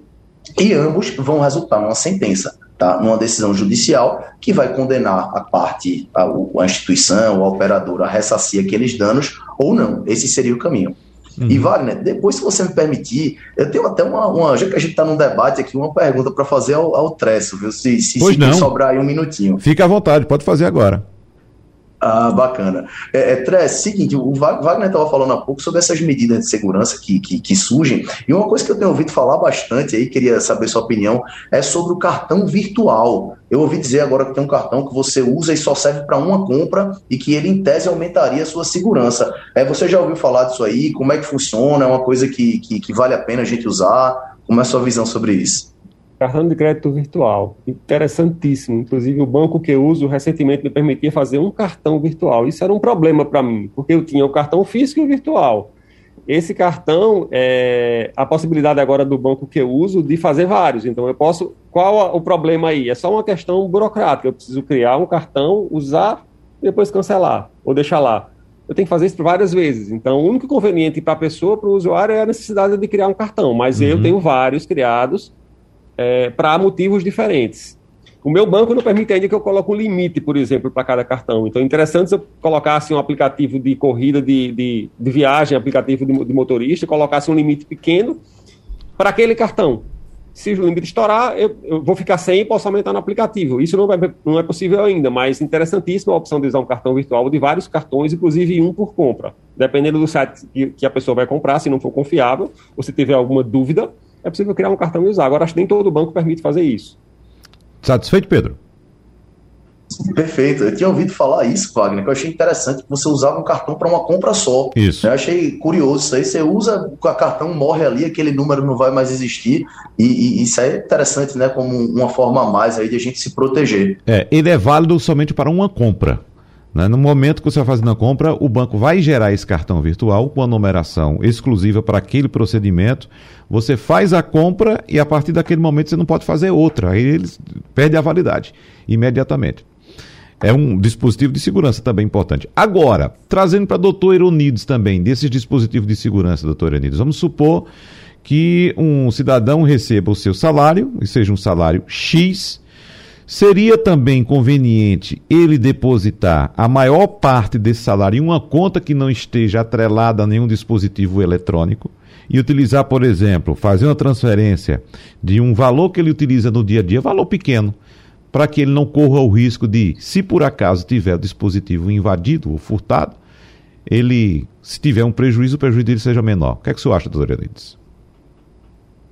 e ambos vão resultar numa sentença, tá? numa decisão judicial que vai condenar a parte, a, a instituição, a operadora a ressarcir aqueles danos ou não. Esse seria o caminho. Uhum. E Wagner, depois, se você me permitir, eu tenho até uma, uma já que a gente está num debate aqui, uma pergunta para fazer ao, ao Tresso, viu? Se, se,
se
sobrar aí um minutinho.
Fique à vontade, pode fazer agora.
Ah, bacana. É, é, seguinte, o Wagner estava falando há pouco sobre essas medidas de segurança que, que, que, surgem, e uma coisa que eu tenho ouvido falar bastante aí, queria saber sua opinião, é sobre o cartão virtual. Eu ouvi dizer agora que tem um cartão que você usa e só serve para uma compra e que ele, em tese, aumentaria a sua segurança. É, você já ouviu falar disso aí? Como é que funciona? É uma coisa que, que, que vale a pena a gente usar? Como é a sua visão sobre isso?
Cartão de crédito virtual, interessantíssimo. Inclusive, o banco que eu uso recentemente me permitia fazer um cartão virtual. Isso era um problema para mim, porque eu tinha o cartão físico e o virtual. Esse cartão, é a possibilidade agora do banco que eu uso de fazer vários. Então, eu posso. Qual o problema aí? É só uma questão burocrática. Eu preciso criar um cartão, usar e depois cancelar ou deixar lá. Eu tenho que fazer isso várias vezes. Então, o único conveniente para a pessoa, para o usuário, é a necessidade de criar um cartão. Mas uhum. eu tenho vários criados é, para motivos diferentes. O meu banco não permite ainda que eu coloque um limite, por exemplo, para cada cartão. Então, é interessante se eu colocasse um aplicativo de corrida, de, de, de viagem, aplicativo de, de motorista, colocasse um limite pequeno para aquele cartão. Se o limite estourar, eu, eu, vou ficar sem e posso aumentar no aplicativo. Isso não, vai, não é possível ainda, mas interessantíssima a opção de usar um cartão virtual de vários cartões, inclusive um por compra. Dependendo do site que, que a pessoa vai comprar, se não for confiável, ou se tiver alguma dúvida, é possível criar um cartão e usar. Agora, acho que nem todo banco permite fazer isso.
Satisfeito, Pedro?
Perfeito. Eu tinha ouvido falar isso, Wagner, que eu achei interessante que você usava um cartão para uma compra só.
Isso.
Eu achei curioso isso aí. Você usa, o cartão morre ali, aquele número não vai mais existir. E, e isso aí é interessante, né? Como uma forma a mais aí de a gente se proteger.
É, ele é válido somente para uma compra. Né? No momento que você vai fazendo a compra, o banco vai gerar esse cartão virtual com a numeração exclusiva para aquele procedimento. Você faz a compra e a partir daquele momento você não pode fazer outra. Aí ele perde a validade imediatamente. é um dispositivo de segurança também importante. Agora, trazendo para doutor Eronides também, desses dispositivos de segurança, doutor Eronides, vamos supor que um cidadão receba o seu salário, e seja um salário X, seria também conveniente ele depositar a maior parte desse salário em uma conta que não esteja atrelada a nenhum dispositivo eletrônico e utilizar, por exemplo, fazer uma transferência de um valor que ele utiliza no dia a dia, valor pequeno, para que ele não corra o risco de, se por acaso tiver o dispositivo invadido ou furtado, ele, se tiver um prejuízo, o prejuízo dele seja menor. O que é que o senhor acha, doutor Elides?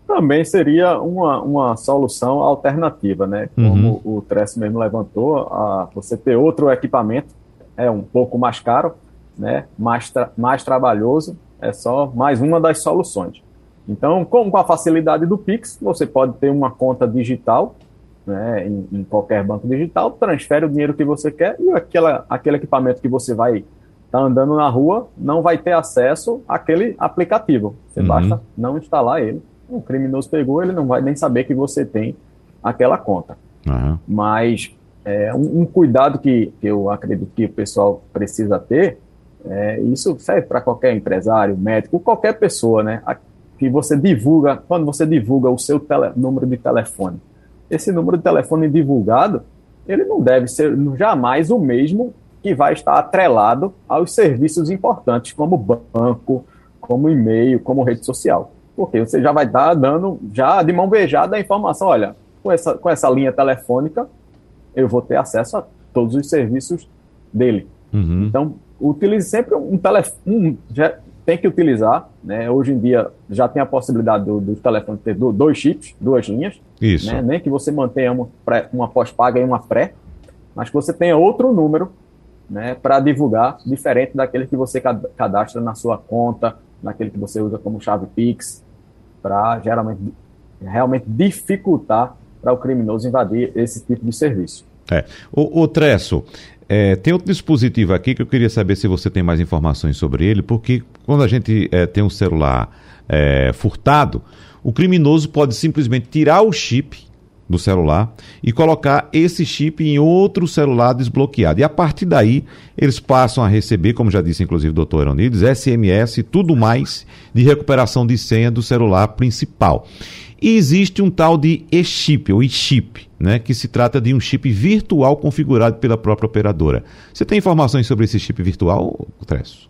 Também seria uma, uma solução alternativa, né? Como uhum. o Tress mesmo levantou, a, você ter outro equipamento é um pouco mais caro, né? mais, tra mais trabalhoso, é só mais uma das soluções. Então, como com a facilidade do Pix, você pode ter uma conta digital né, em, em, qualquer banco digital, transfere o dinheiro que você quer e aquela, aquele equipamento que você vai estar tá andando na rua não vai ter acesso àquele aplicativo. Você uhum. basta não instalar ele. O criminoso pegou, ele não vai nem saber que você tem aquela conta. Uhum. Mas é, um, um, cuidado que, que eu acredito que o pessoal precisa ter, é, isso serve para qualquer empresário, médico, qualquer pessoa, né? Que você divulga, quando você divulga o seu tele, número de telefone, esse número de telefone divulgado, ele não deve ser jamais o mesmo que vai estar atrelado aos serviços importantes, como banco, como e-mail, como rede social. Porque você já vai estar dando, já de mão beijada, a informação: olha, com essa, com essa linha telefônica, eu vou ter acesso a todos os serviços dele. Uhum. Então, utilize sempre um telefone. Um, tem que utilizar, né? Hoje em dia já tem a possibilidade do, do telefone ter dois chips, duas linhas. Isso. Né? Nem que você mantenha uma, pré, uma pós-paga e uma pré, mas que você tenha outro número né, para divulgar, diferente daquele que você cadastra na sua conta, naquele que você usa como chave Pix, para geralmente realmente dificultar para o criminoso invadir esse tipo de serviço.
É. O, o Tresso, é, tem outro dispositivo aqui que eu queria saber se você tem mais informações sobre ele, porque quando a gente é, tem um celular é, furtado, o criminoso pode simplesmente tirar o chip do celular e colocar esse chip em outro celular desbloqueado. E a partir daí, eles passam a receber, como já disse inclusive o doutor Eronides, SMS e tudo mais de recuperação de senha do celular principal. E existe um tal de e-chip, ou e-chip, né, que se trata de um chip virtual configurado pela própria operadora. Você tem informações sobre esse chip virtual, Tresso?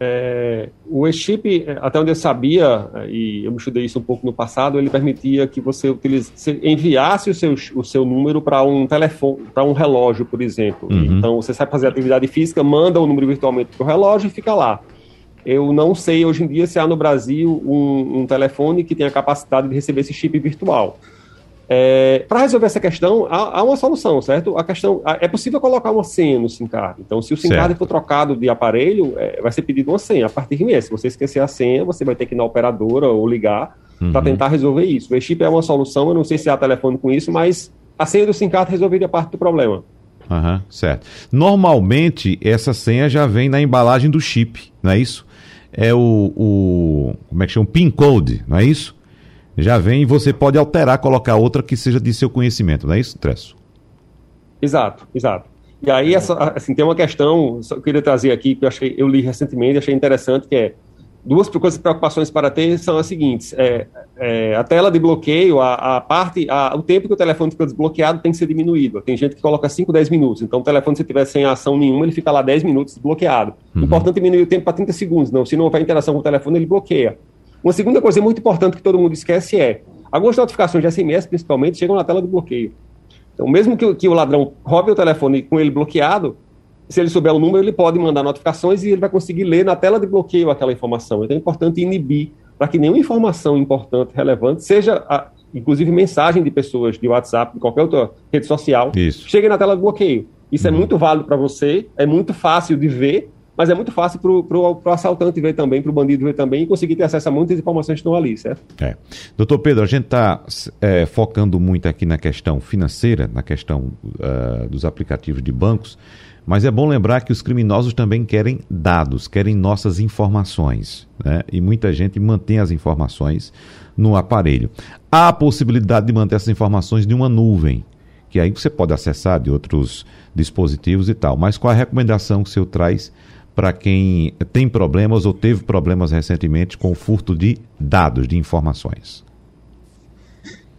É, o e-chip, até onde eu sabia, e eu me estudei isso um pouco no passado, ele permitia que você utilize, enviasse o seu, o seu número para um telefone, para um relógio, por exemplo. Uhum. Então, você sai fazer atividade física, manda o número virtualmente para o relógio e fica lá. Eu não sei hoje em dia se há no Brasil um, um telefone que tenha capacidade de receber esse chip virtual. É, para resolver essa questão, há, há, uma solução, certo? A questão é possível colocar uma senha no SIM card. Então, se o SIM card for trocado de aparelho, é, vai ser pedido uma senha. A partir de se você esquecer a senha, você vai ter que ir na operadora ou ligar uhum. para tentar resolver isso. O e-chip é uma solução, eu não sei se há telefone com isso, mas a senha do SIM card resolveria parte do problema.
Uhum, certo. Normalmente, essa senha já vem na embalagem do chip, não é isso? é o, o como é que chama? PIN code, não é isso? Já vem e você pode alterar, colocar outra que seja de seu conhecimento, não é isso, Tresso?
Exato, exato. E aí, essa, assim, tem uma questão que eu queria trazer aqui, que eu, achei, eu li recentemente, achei interessante, que é duas coisas, preocupações para ter são as seguintes: é, é, a tela de bloqueio, a, a parte, a, o tempo que o telefone fica desbloqueado tem que ser diminuído. Tem gente que coloca 5, 10 minutos. Então, o telefone, se tiver sem ação nenhuma, ele fica lá 10 minutos desbloqueado. Uhum. Importante diminuir o tempo para 30 segundos. Não, se não houver interação com o telefone, ele bloqueia. Uma segunda coisa muito importante que todo mundo esquece é: algumas notificações de SMS, principalmente, chegam na tela de bloqueio. Então, mesmo que, que o ladrão roube o telefone com ele bloqueado, se ele souber o número, ele pode mandar notificações e ele vai conseguir ler na tela de bloqueio aquela informação. Então é importante inibir para que nenhuma informação importante, relevante, seja, a, inclusive mensagem de pessoas de WhatsApp, de qualquer outra rede social, Isso. chegue na tela de bloqueio. Isso é uhum. é muito válido para você, é muito fácil de ver, mas é muito fácil para o assaltante ver também, para o bandido ver também e conseguir ter acesso a muitas informações que estão ali, certo?
É. Doutor Pedro, a gente está é, focando muito aqui na questão financeira, na questão uh, dos aplicativos de bancos, mas é bom lembrar que os criminosos também querem dados, querem nossas informações. Né? E muita gente mantém as informações no aparelho. Há a possibilidade de manter essas informações de uma nuvem, que aí você pode acessar de outros dispositivos e tal. Mas qual a recomendação que o senhor traz para quem tem problemas ou teve problemas recentemente com o furto de dados, de informações?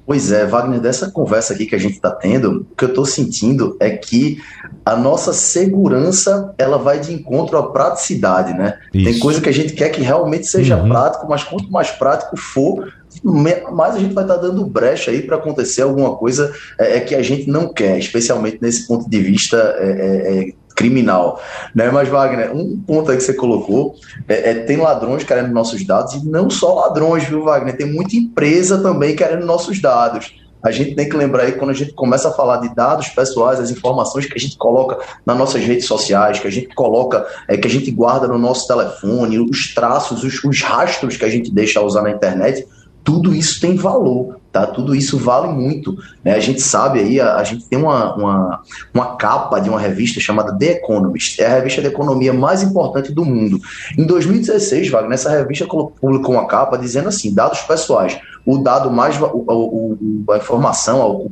Pois é, Wagner, dessa conversa aqui que a gente está tendo, o que eu estou sentindo é que a nossa segurança ela vai de encontro à praticidade, né? Isso. Tem coisa que a gente quer que realmente seja uhum. prático, mas quanto mais prático for, mais a gente vai estar tá dando brecha aí para acontecer alguma coisa é, é, que a gente não quer, especialmente nesse ponto de vista é, é, é criminal. Né? Mas, Wagner, um ponto aí que você colocou é, é, tem ladrões querendo nossos dados, e não só ladrões, viu, Wagner? Tem muita empresa também querendo nossos dados. A gente tem que lembrar aí, quando a gente começa a falar de dados pessoais, as informações que a gente coloca nas nossas redes sociais, que a gente coloca, é, que a gente guarda no nosso telefone, os traços, os, os rastros que a gente deixa usar na internet, tudo isso tem valor, tá? Tudo isso vale muito. Né? A gente sabe aí, a, a gente tem uma, uma, uma, capa de uma revista chamada The Economist, é a revista de economia mais importante do mundo. Em 2016, Wagner, essa revista publicou uma capa dizendo assim, dados pessoais, o dado mais, o, o, a informação,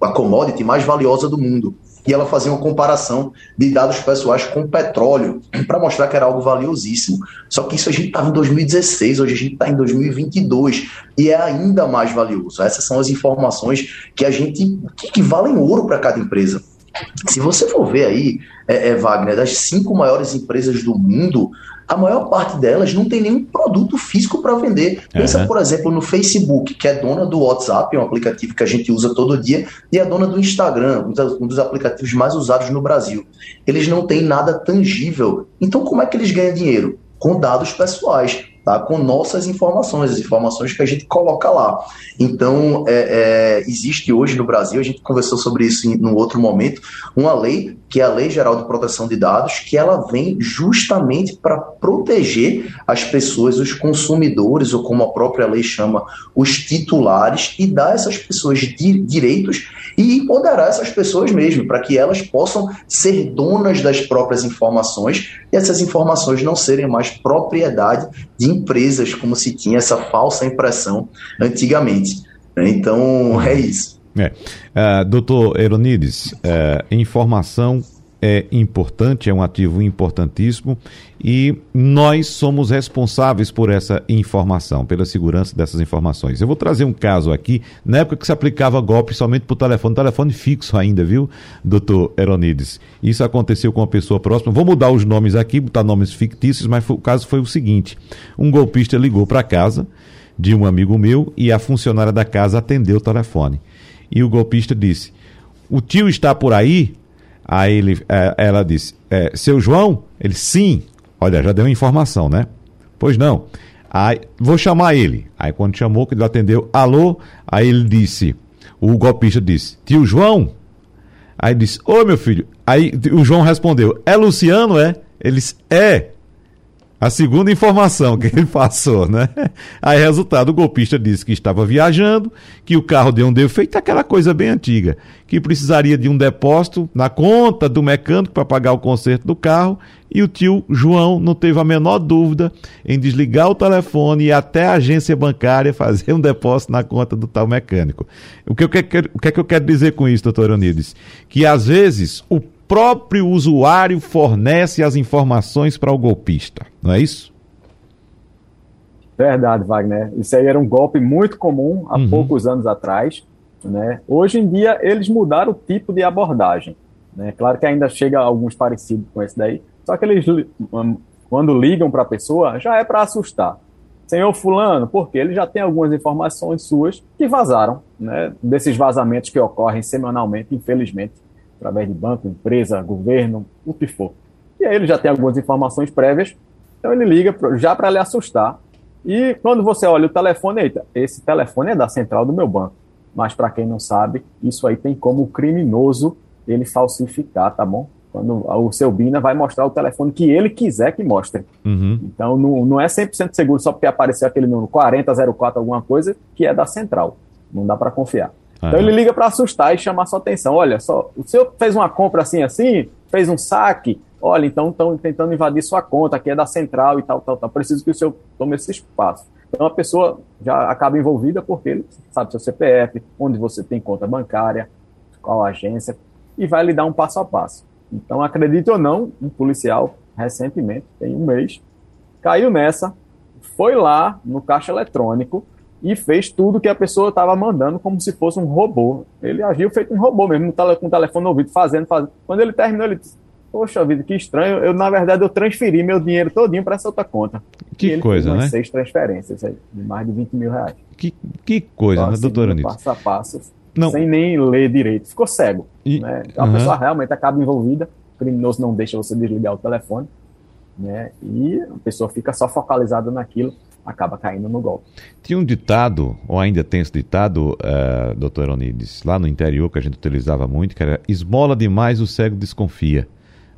a, a commodity mais valiosa do mundo e ela fazia uma comparação de dados pessoais com petróleo, para mostrar que era algo valiosíssimo. Só que isso a gente estava em 2016, hoje a gente está em 2022, e é ainda mais valioso. Essas são as informações que a gente que, que valem ouro para cada empresa. Se você for ver aí, é, é, Wagner, das cinco maiores empresas do mundo, a maior parte delas não tem nenhum produto físico para vender. Pensa, uhum. por exemplo, no Facebook, que é dona do WhatsApp, um aplicativo que a gente usa todo dia, e é dona do Instagram, um dos aplicativos mais usados no Brasil. Eles não têm nada tangível. Então, como é que eles ganham dinheiro? Com dados pessoais tá? com nossas informações, as informações que a gente coloca lá. Então, é, é, existe hoje no Brasil, a gente conversou sobre isso em outro momento, uma lei, que é a Lei Geral de Proteção de Dados, que ela vem justamente para proteger as pessoas, os consumidores, ou como a própria lei chama, os titulares, e dar essas pessoas di direitos e empoderar essas pessoas mesmo, para que elas possam ser donas das próprias informações e essas informações não serem mais propriedade de empresas, como se tinha essa falsa impressão antigamente. Então, é isso.
É. Uh, doutor Eronides, uh, informação é importante, é um ativo importantíssimo e nós somos responsáveis por essa informação, pela segurança dessas informações. Eu vou trazer um caso aqui, na época que se aplicava golpe somente por telefone, telefone fixo ainda, viu, doutor Eronides? Isso aconteceu com uma pessoa próxima. Vou mudar os nomes aqui, botar nomes fictícios, mas foi, o caso foi o seguinte: um golpista ligou para casa de um amigo meu e a funcionária da casa atendeu o telefone. E o golpista disse: O tio está por aí? Aí ele, é, ela disse: é, Seu João? Ele, sim. Olha, já deu informação, né? Pois não. Aí, vou chamar ele. Aí quando chamou, que ele atendeu, alô? Aí ele disse, o golpista disse, tio João? Aí disse, ô meu filho. Aí o João respondeu, é Luciano, é? Eles, é. A segunda informação que ele passou, né? Aí, resultado, o golpista disse que estava viajando, que o carro deu um defeito, aquela coisa bem antiga, que precisaria de um depósito na conta do mecânico para pagar o conserto do carro, e o tio João não teve a menor dúvida em desligar o telefone e até a agência bancária fazer um depósito na conta do tal mecânico. O que, eu quero, o que é que eu quero dizer com isso, doutor Eunides? Que às vezes o próprio usuário fornece as informações para o golpista, não é isso?
Verdade, Wagner. Isso aí era um golpe muito comum há uhum. poucos anos atrás. Né? Hoje em dia, eles mudaram o tipo de abordagem. Né? Claro que ainda chega alguns parecidos com esse daí, só que eles, hum, quando ligam para a pessoa, já é para assustar. Senhor Fulano, porque ele já tem algumas informações suas que vazaram, né? desses vazamentos que ocorrem semanalmente, infelizmente, através de banco, empresa, governo, o que for. E aí ele já tem algumas informações prévias, então ele liga já para lhe assustar. E quando você olha o telefone, eita, esse telefone é da central do meu banco. Mas para quem não sabe, isso aí tem como criminoso ele falsificar, tá bom? Quando o seu Bina vai mostrar o telefone que ele quiser que mostre. Uhum. Então não, não é 100% seguro só porque apareceu aquele número 4004 alguma coisa que é da central. Não dá para confiar. Então ele liga para assustar e chamar sua atenção. Olha, só, o senhor fez uma compra assim, assim, fez um saque. Olha, então estão tentando invadir sua conta, que é da central e tal, tal, tal. Preciso que o senhor tome esse espaço. Então a pessoa já acaba envolvida porque ele sabe seu CPF, onde você tem conta bancária, qual agência, e vai lhe dar um passo a passo. Então, acredite ou não, um policial, recentemente, tem um mês, caiu nessa, foi lá no caixa eletrônico e fez tudo que a pessoa estava mandando como se fosse um robô. Ele agiu feito um robô mesmo, com o telefone no ouvido, fazendo, fazendo. Quando ele terminou, ele disse, Poxa vida, que estranho. Eu, na verdade, eu transferi meu dinheiro todinho para essa outra conta.
Que coisa, né?
seis transferências aí, de mais de 20 mil reais.
Que, que coisa, então, né, doutora Anitta?
Passo a passo, não. sem nem ler direito. Ficou cego. E, né? Então, a pessoa realmente acaba envolvida, o criminoso não deixa você desligar o telefone, né? E a pessoa fica só focalizada naquilo, acaba caindo no golpe.
Tinha um ditado, ou ainda tem esse ditado, uh, doutor Onides, lá no interior que a gente utilizava muito, que era esmola demais, o cego desconfia.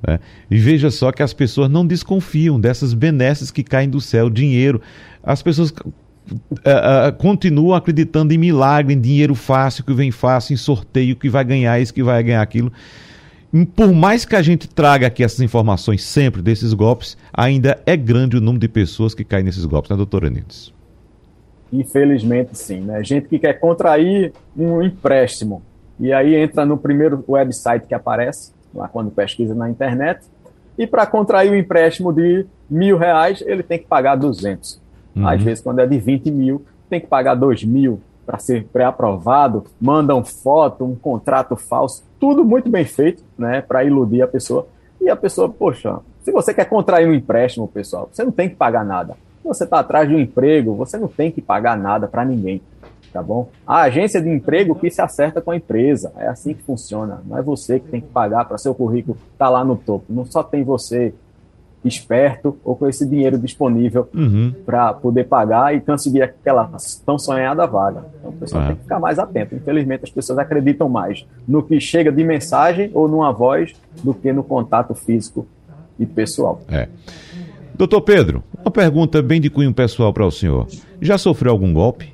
Né? E veja só que as pessoas não desconfiam dessas benesses que caem do céu, dinheiro. As pessoas uh, uh, continuam acreditando em milagre, em dinheiro fácil que vem fácil, em sorteio que vai ganhar isso, que vai ganhar aquilo. Por mais que a gente traga aqui essas informações sempre desses golpes, ainda é grande o número de pessoas que caem nesses golpes, né, doutora Anides?
Infelizmente, sim. Né? Gente que quer contrair um empréstimo e aí entra no primeiro website que aparece, lá quando pesquisa na internet, e para contrair o um empréstimo de mil reais, ele tem que pagar 200. Uhum. Às vezes, quando é de 20 mil, tem que pagar 2 mil para ser pré-aprovado, mandam foto, um contrato falso, tudo muito bem feito, né, para iludir a pessoa. E a pessoa, poxa, se você quer contrair um empréstimo, pessoal, você não tem que pagar nada. Se você está atrás de um emprego, você não tem que pagar nada para ninguém tá bom? A agência de emprego que se acerta com a empresa, é assim que funciona. Não é você que tem que pagar para seu currículo estar tá lá no topo. Não só tem você esperto ou com esse dinheiro disponível uhum. para poder pagar e conseguir aquela tão sonhada vaga. Então, o pessoal tem que ficar mais atento. Infelizmente, as pessoas acreditam mais no que chega de mensagem ou numa voz do que no contato físico e pessoal.
É. Doutor Pedro, uma pergunta bem de cunho pessoal para o senhor. Já sofreu algum golpe?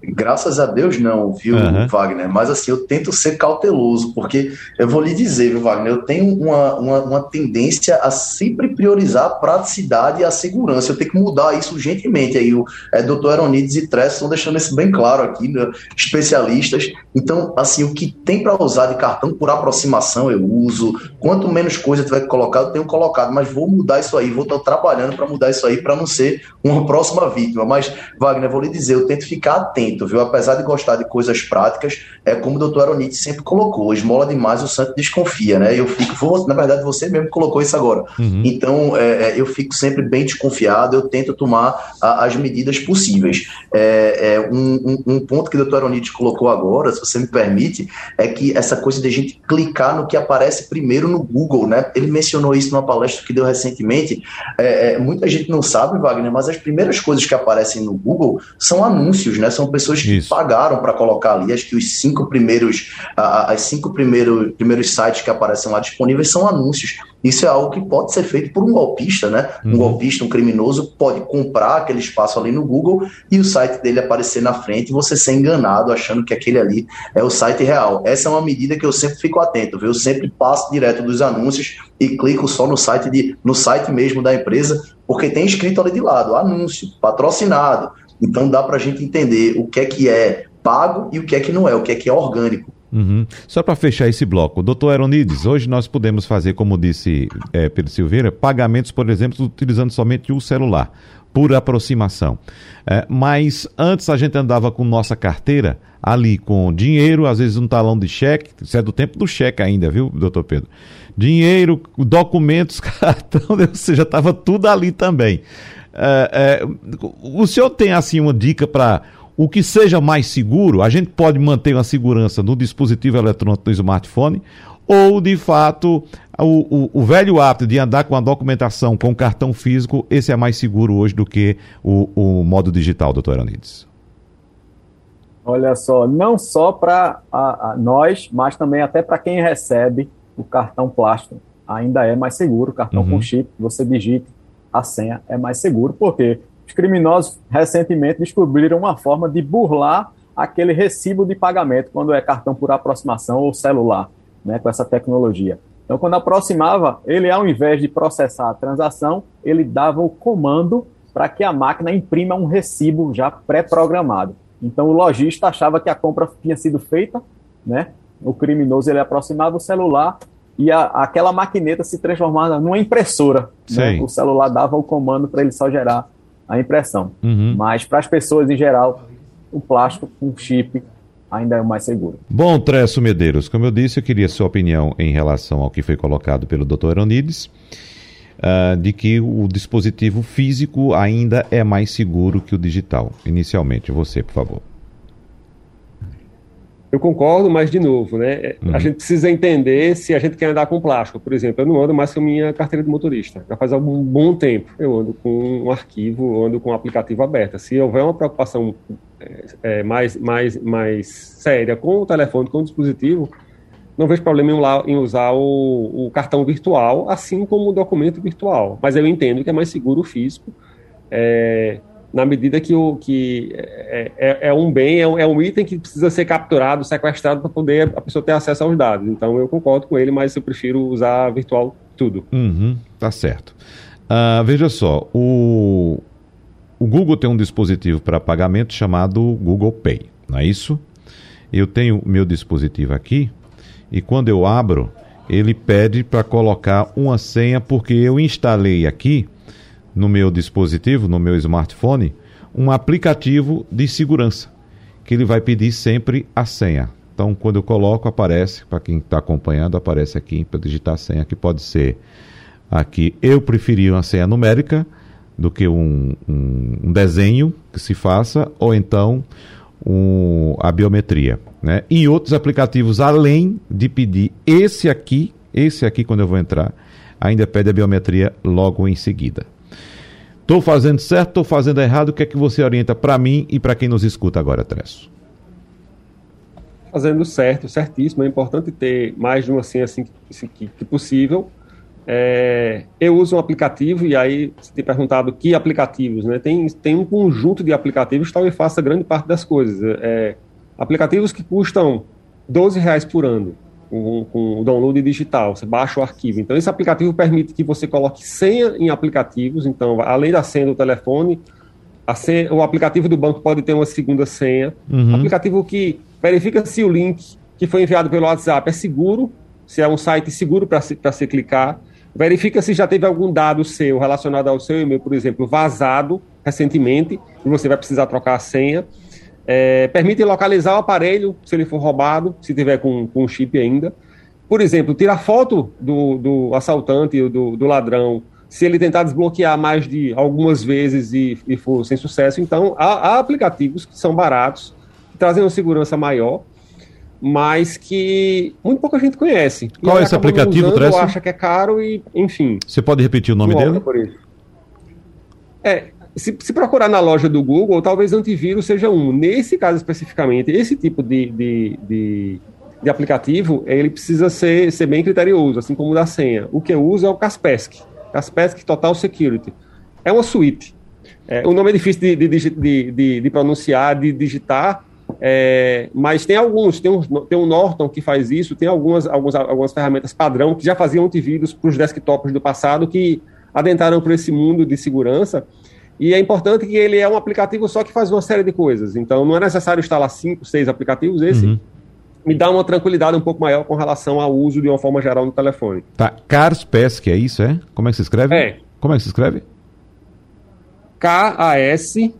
Graças a Deus não, viu, uhum. Wagner? Mas assim, eu tento ser cauteloso, porque eu vou lhe dizer, viu, Wagner, eu tenho uma, uma, uma tendência a sempre priorizar a praticidade e a segurança. Eu tenho que mudar isso urgentemente. Aí o é, doutor Aronides e Tress estão deixando isso bem claro aqui, né? especialistas. Então, assim, o que tem para usar de cartão por aproximação eu uso. Quanto menos coisa tiver que colocar, eu tenho colocado, mas vou mudar isso aí, vou estar trabalhando para mudar isso aí para não ser uma próxima vítima. Mas, Wagner, eu vou lhe dizer, eu tento ficar atento viu? Apesar de gostar de coisas práticas, é como o doutor Aronite sempre colocou, esmola demais, o santo desconfia, né? Eu fico, vou, na verdade, você mesmo colocou isso agora. Uhum. Então, é, é, eu fico sempre bem desconfiado, eu tento tomar a, as medidas possíveis. É, é um, um, um, ponto que o doutor Aronite colocou agora, se você me permite, é que essa coisa de a gente clicar no que aparece primeiro no Google, né? Ele mencionou isso numa palestra que deu recentemente. É, é, muita gente não sabe, Wagner, mas as primeiras coisas que aparecem no Google são anúncios, né? São pessoas que Isso. pagaram para colocar ali. Acho que os cinco primeiros, as cinco primeiros, primeiros sites que aparecem lá disponíveis são anúncios. Isso é algo que pode ser feito por um golpista, né? Um uhum. golpista, um criminoso, pode comprar aquele espaço ali no Google e o site dele aparecer na frente e você ser enganado achando que aquele ali é o site real. Essa é uma medida que eu sempre fico atento, viu? Eu sempre passo direto dos anúncios e clico só no site, de, no site mesmo da empresa, porque tem escrito ali de lado, anúncio, patrocinado, então dá para a gente entender o que é que é pago e o que é que não é, o que é que é orgânico.
Uhum. Só para fechar esse bloco, doutor Aeronides, hoje nós podemos fazer, como disse é, Pedro Silveira, pagamentos, por exemplo, utilizando somente o celular, por aproximação. É, mas antes a gente andava com nossa carteira ali com dinheiro, às vezes um talão de cheque, isso é do tempo do cheque ainda, viu, doutor Pedro? Dinheiro, documentos, cartão, ou seja, estava tudo ali também. É, é, o senhor tem assim uma dica para o que seja mais seguro? A gente pode manter uma segurança no dispositivo eletrônico do smartphone ou de fato o, o, o, velho hábito de andar com a documentação com cartão físico, esse é mais seguro hoje do que o, o modo digital, doutor Aranides?
Olha só, não só para nós, mas também até para quem recebe o cartão plástico. Ainda é mais seguro, cartão uhum. com chip, você digita a senha é mais seguro, porque os criminosos recentemente descobriram uma forma de burlar aquele recibo de pagamento quando é cartão por aproximação ou celular, né, com essa tecnologia. Então, quando aproximava, ele, ao invés de processar a transação, ele dava o comando para que a máquina imprima um recibo já pré-programado. Então, o lojista achava que a compra tinha sido feita né? O criminoso ele aproximava o celular e a, aquela maquineta se transformava numa impressora. Né? O celular dava o comando para ele só gerar a impressão. Uhum. Mas para as pessoas em geral, o plástico com chip ainda é o mais seguro.
Bom, Tresso Medeiros, como eu disse, eu queria sua opinião em relação ao que foi colocado pelo Dr. Eronides uh, de que o dispositivo físico ainda é mais seguro que o digital. Inicialmente, você, por favor.
Eu concordo, mas de novo, né? Uhum. A gente precisa entender se a gente quer andar com plástico. Por exemplo, eu não ando mais com minha carteira de motorista. Já faz algum bom tempo. Eu ando com um arquivo, ando com um aplicativo aberto. Se houver uma preocupação é, é, mais, mais, mais séria com o telefone, com o dispositivo, não vejo problema em, usar o, o, cartão virtual, assim como o documento virtual. Mas eu entendo que é mais seguro o físico, é, na medida que, o, que é, é, é um bem, é um, é um, item que precisa ser capturado, sequestrado para poder a pessoa ter acesso aos dados. Então eu concordo com ele, mas eu prefiro usar virtual tudo.
Uhum, tá certo. Uh, veja só, o, o Google tem um dispositivo para pagamento chamado Google Pay, não é isso? Eu tenho meu dispositivo aqui e quando eu abro, ele pede para colocar uma senha porque eu instalei aqui no meu dispositivo, no meu smartphone, um aplicativo de segurança que ele vai pedir sempre a senha. Então, quando eu coloco, aparece, para quem está acompanhando, aparece aqui para digitar a senha, que pode ser aqui. Eu preferi uma senha numérica do que um, um, um desenho que se faça, ou então um, a biometria. Né? E outros aplicativos, além de pedir esse aqui, esse aqui quando eu vou entrar, ainda pede a biometria logo em seguida. Estou fazendo certo, estou fazendo errado, o que é que você orienta para mim e para quem nos escuta agora, Tresso?
Fazendo certo, certíssimo. É importante ter mais de uma senha assim, assim que, que possível. É, eu uso um aplicativo, e aí você tem perguntado que aplicativos, né? Tem, tem um conjunto de aplicativos que talvez faça grande parte das coisas. É, aplicativos que custam 12 reais por ano com, com o download digital, você baixa o arquivo. Então, esse aplicativo permite que você coloque senha em aplicativos, então, além da senha do telefone, senha, o aplicativo do banco pode ter uma segunda senha. Uhum. Aplicativo que verifica se o link que foi enviado pelo WhatsApp é seguro, se é um site seguro para se, se clicar verifica se já teve algum dado seu relacionado ao seu e-mail, por exemplo, vazado recentemente, e você vai precisar trocar a senha. É, permite localizar o aparelho, se ele for roubado, se tiver com, com chip ainda. Por exemplo, tirar foto do, do assaltante, do, do ladrão, se ele tentar desbloquear mais de algumas vezes e, e for sem sucesso. Então, há, há aplicativos que são baratos, que trazem uma segurança maior mas que muito pouca gente conhece.
Qual é esse aplicativo,
Tressa? acha que é caro e, enfim.
Você pode repetir o nome dele?
É, se, se, procurar na loja do Google, talvez antivírus seja um. Nesse caso especificamente, esse tipo de, de, de, de aplicativo, ele precisa ser, ser bem criterioso, assim como o da senha. O que eu uso é o Kaspersky. Kaspersky Total Security. É uma suíte. É, o nome é difícil de, de, de, de pronunciar, de digitar, é, mas tem alguns, tem um, tem um Norton que faz isso, tem algumas, algumas, algumas ferramentas padrão que já faziam antivírus para os desktops do passado que adentraram para esse mundo de segurança. E é importante que ele é um aplicativo só que faz uma série de coisas. Então não é necessário instalar cinco, seis aplicativos. Esse uhum. me dá uma tranquilidade um pouco maior com relação ao uso de uma forma geral no telefone.
Tá, Kaspersky, é isso, é? Como é que se escreve?
É.
Como é que se escreve?
K-A-S-P-E-R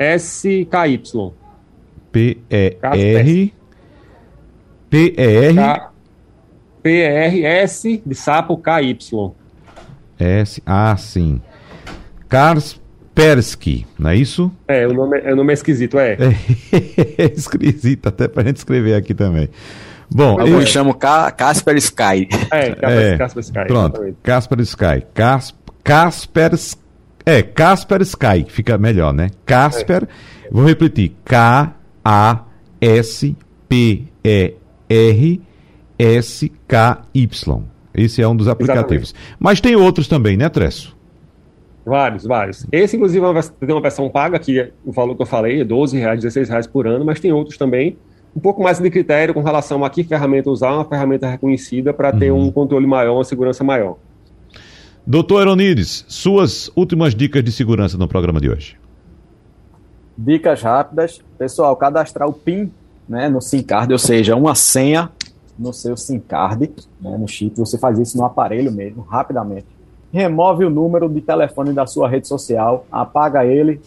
SKY.
P-E-R. P-E-R.
P-E-R-S de sapo KY.
S, ah, sim. Kaspersky, não é isso?
É, o nome, é, o nome é esquisito, é.
É, esquisito, até pra gente escrever aqui também. Bom,
eu, eu chamo Casper Sky.
É, Casper, é, Casper Sky. Pronto, Casper Sky. Cas, Casper é, Casper Sky, fica melhor, né? Casper, é. vou repetir, K-A-S-P-E-R-S-K-Y. Esse é um dos aplicativos. Exatamente. Mas tem outros também, né, Tresso?
Vários, vários. Esse, inclusive, é tem uma versão paga, que o valor que eu falei é 12 reais, 16 reais por ano, mas tem outros também, um pouco mais de critério com relação a que ferramenta usar, uma ferramenta reconhecida para ter uhum. um controle maior, uma segurança maior.
Doutor Eronides, suas últimas dicas de segurança no programa de hoje.
Dicas rápidas. Pessoal, cadastrar o PIN né, no SIM card, ou seja, uma senha no seu SIM card, né, no chip. Você faz isso no aparelho mesmo, rapidamente. Remove o número de telefone da sua rede social, apaga ele,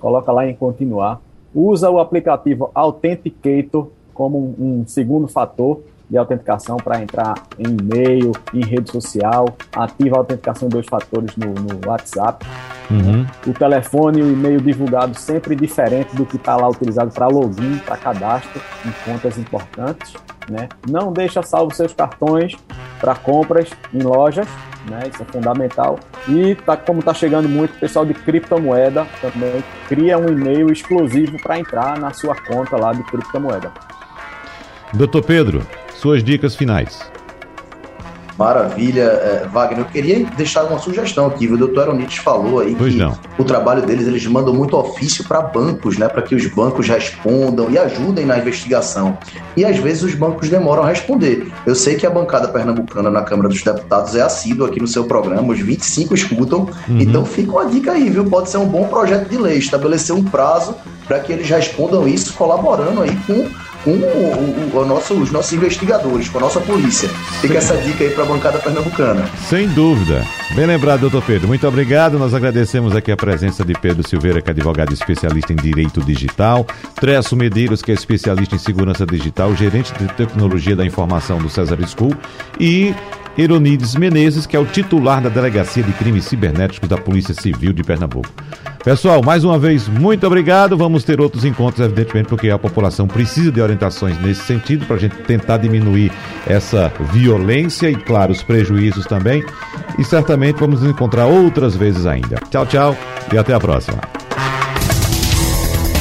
coloca lá em continuar. Usa o aplicativo Authenticator como um, um segundo fator de autenticação para entrar em e-mail, em rede social, ativa a autenticação em dois fatores no, no WhatsApp. Uhum. O telefone e o e-mail divulgado sempre diferente do que está lá utilizado para login, para cadastro em contas importantes. Né? Não deixa salvo seus cartões para compras em lojas, né? Isso é fundamental. E tá, como está chegando muito, o pessoal de criptomoeda também cria um e-mail exclusivo para entrar na sua conta lá de criptomoeda.
Doutor Pedro, suas dicas finais.
Maravilha, é, Wagner. Eu queria deixar uma sugestão aqui. O doutor Aronites falou aí
pois
que
não.
o trabalho deles, eles mandam muito ofício para bancos, né? Para que os bancos respondam e ajudem na investigação. E às vezes os bancos demoram a responder. Eu sei que a bancada pernambucana na Câmara dos Deputados é assídua aqui no seu programa, os 25 escutam. Uhum. Então fica uma dica aí, viu? Pode ser um bom projeto de lei, estabelecer um prazo para que eles respondam isso, colaborando aí com com o, o, o nosso, os nossos investigadores, com a nossa polícia. Fica essa dica aí para a bancada pernambucana.
Sem dúvida. Bem lembrado, doutor Pedro. Muito obrigado. Nós agradecemos aqui a presença de Pedro Silveira, que é advogado especialista em direito digital, Tresso Medeiros, que é especialista em segurança digital, gerente de tecnologia da informação do César School, e Eronides Menezes, que é o titular da Delegacia de Crimes Cibernéticos da Polícia Civil de Pernambuco. Pessoal, mais uma vez, muito obrigado. Vamos ter outros encontros, evidentemente, porque a população precisa de orientações nesse sentido, para a gente tentar diminuir essa violência e, claro, os prejuízos também. E certamente vamos nos encontrar outras vezes ainda. Tchau, tchau e até a próxima.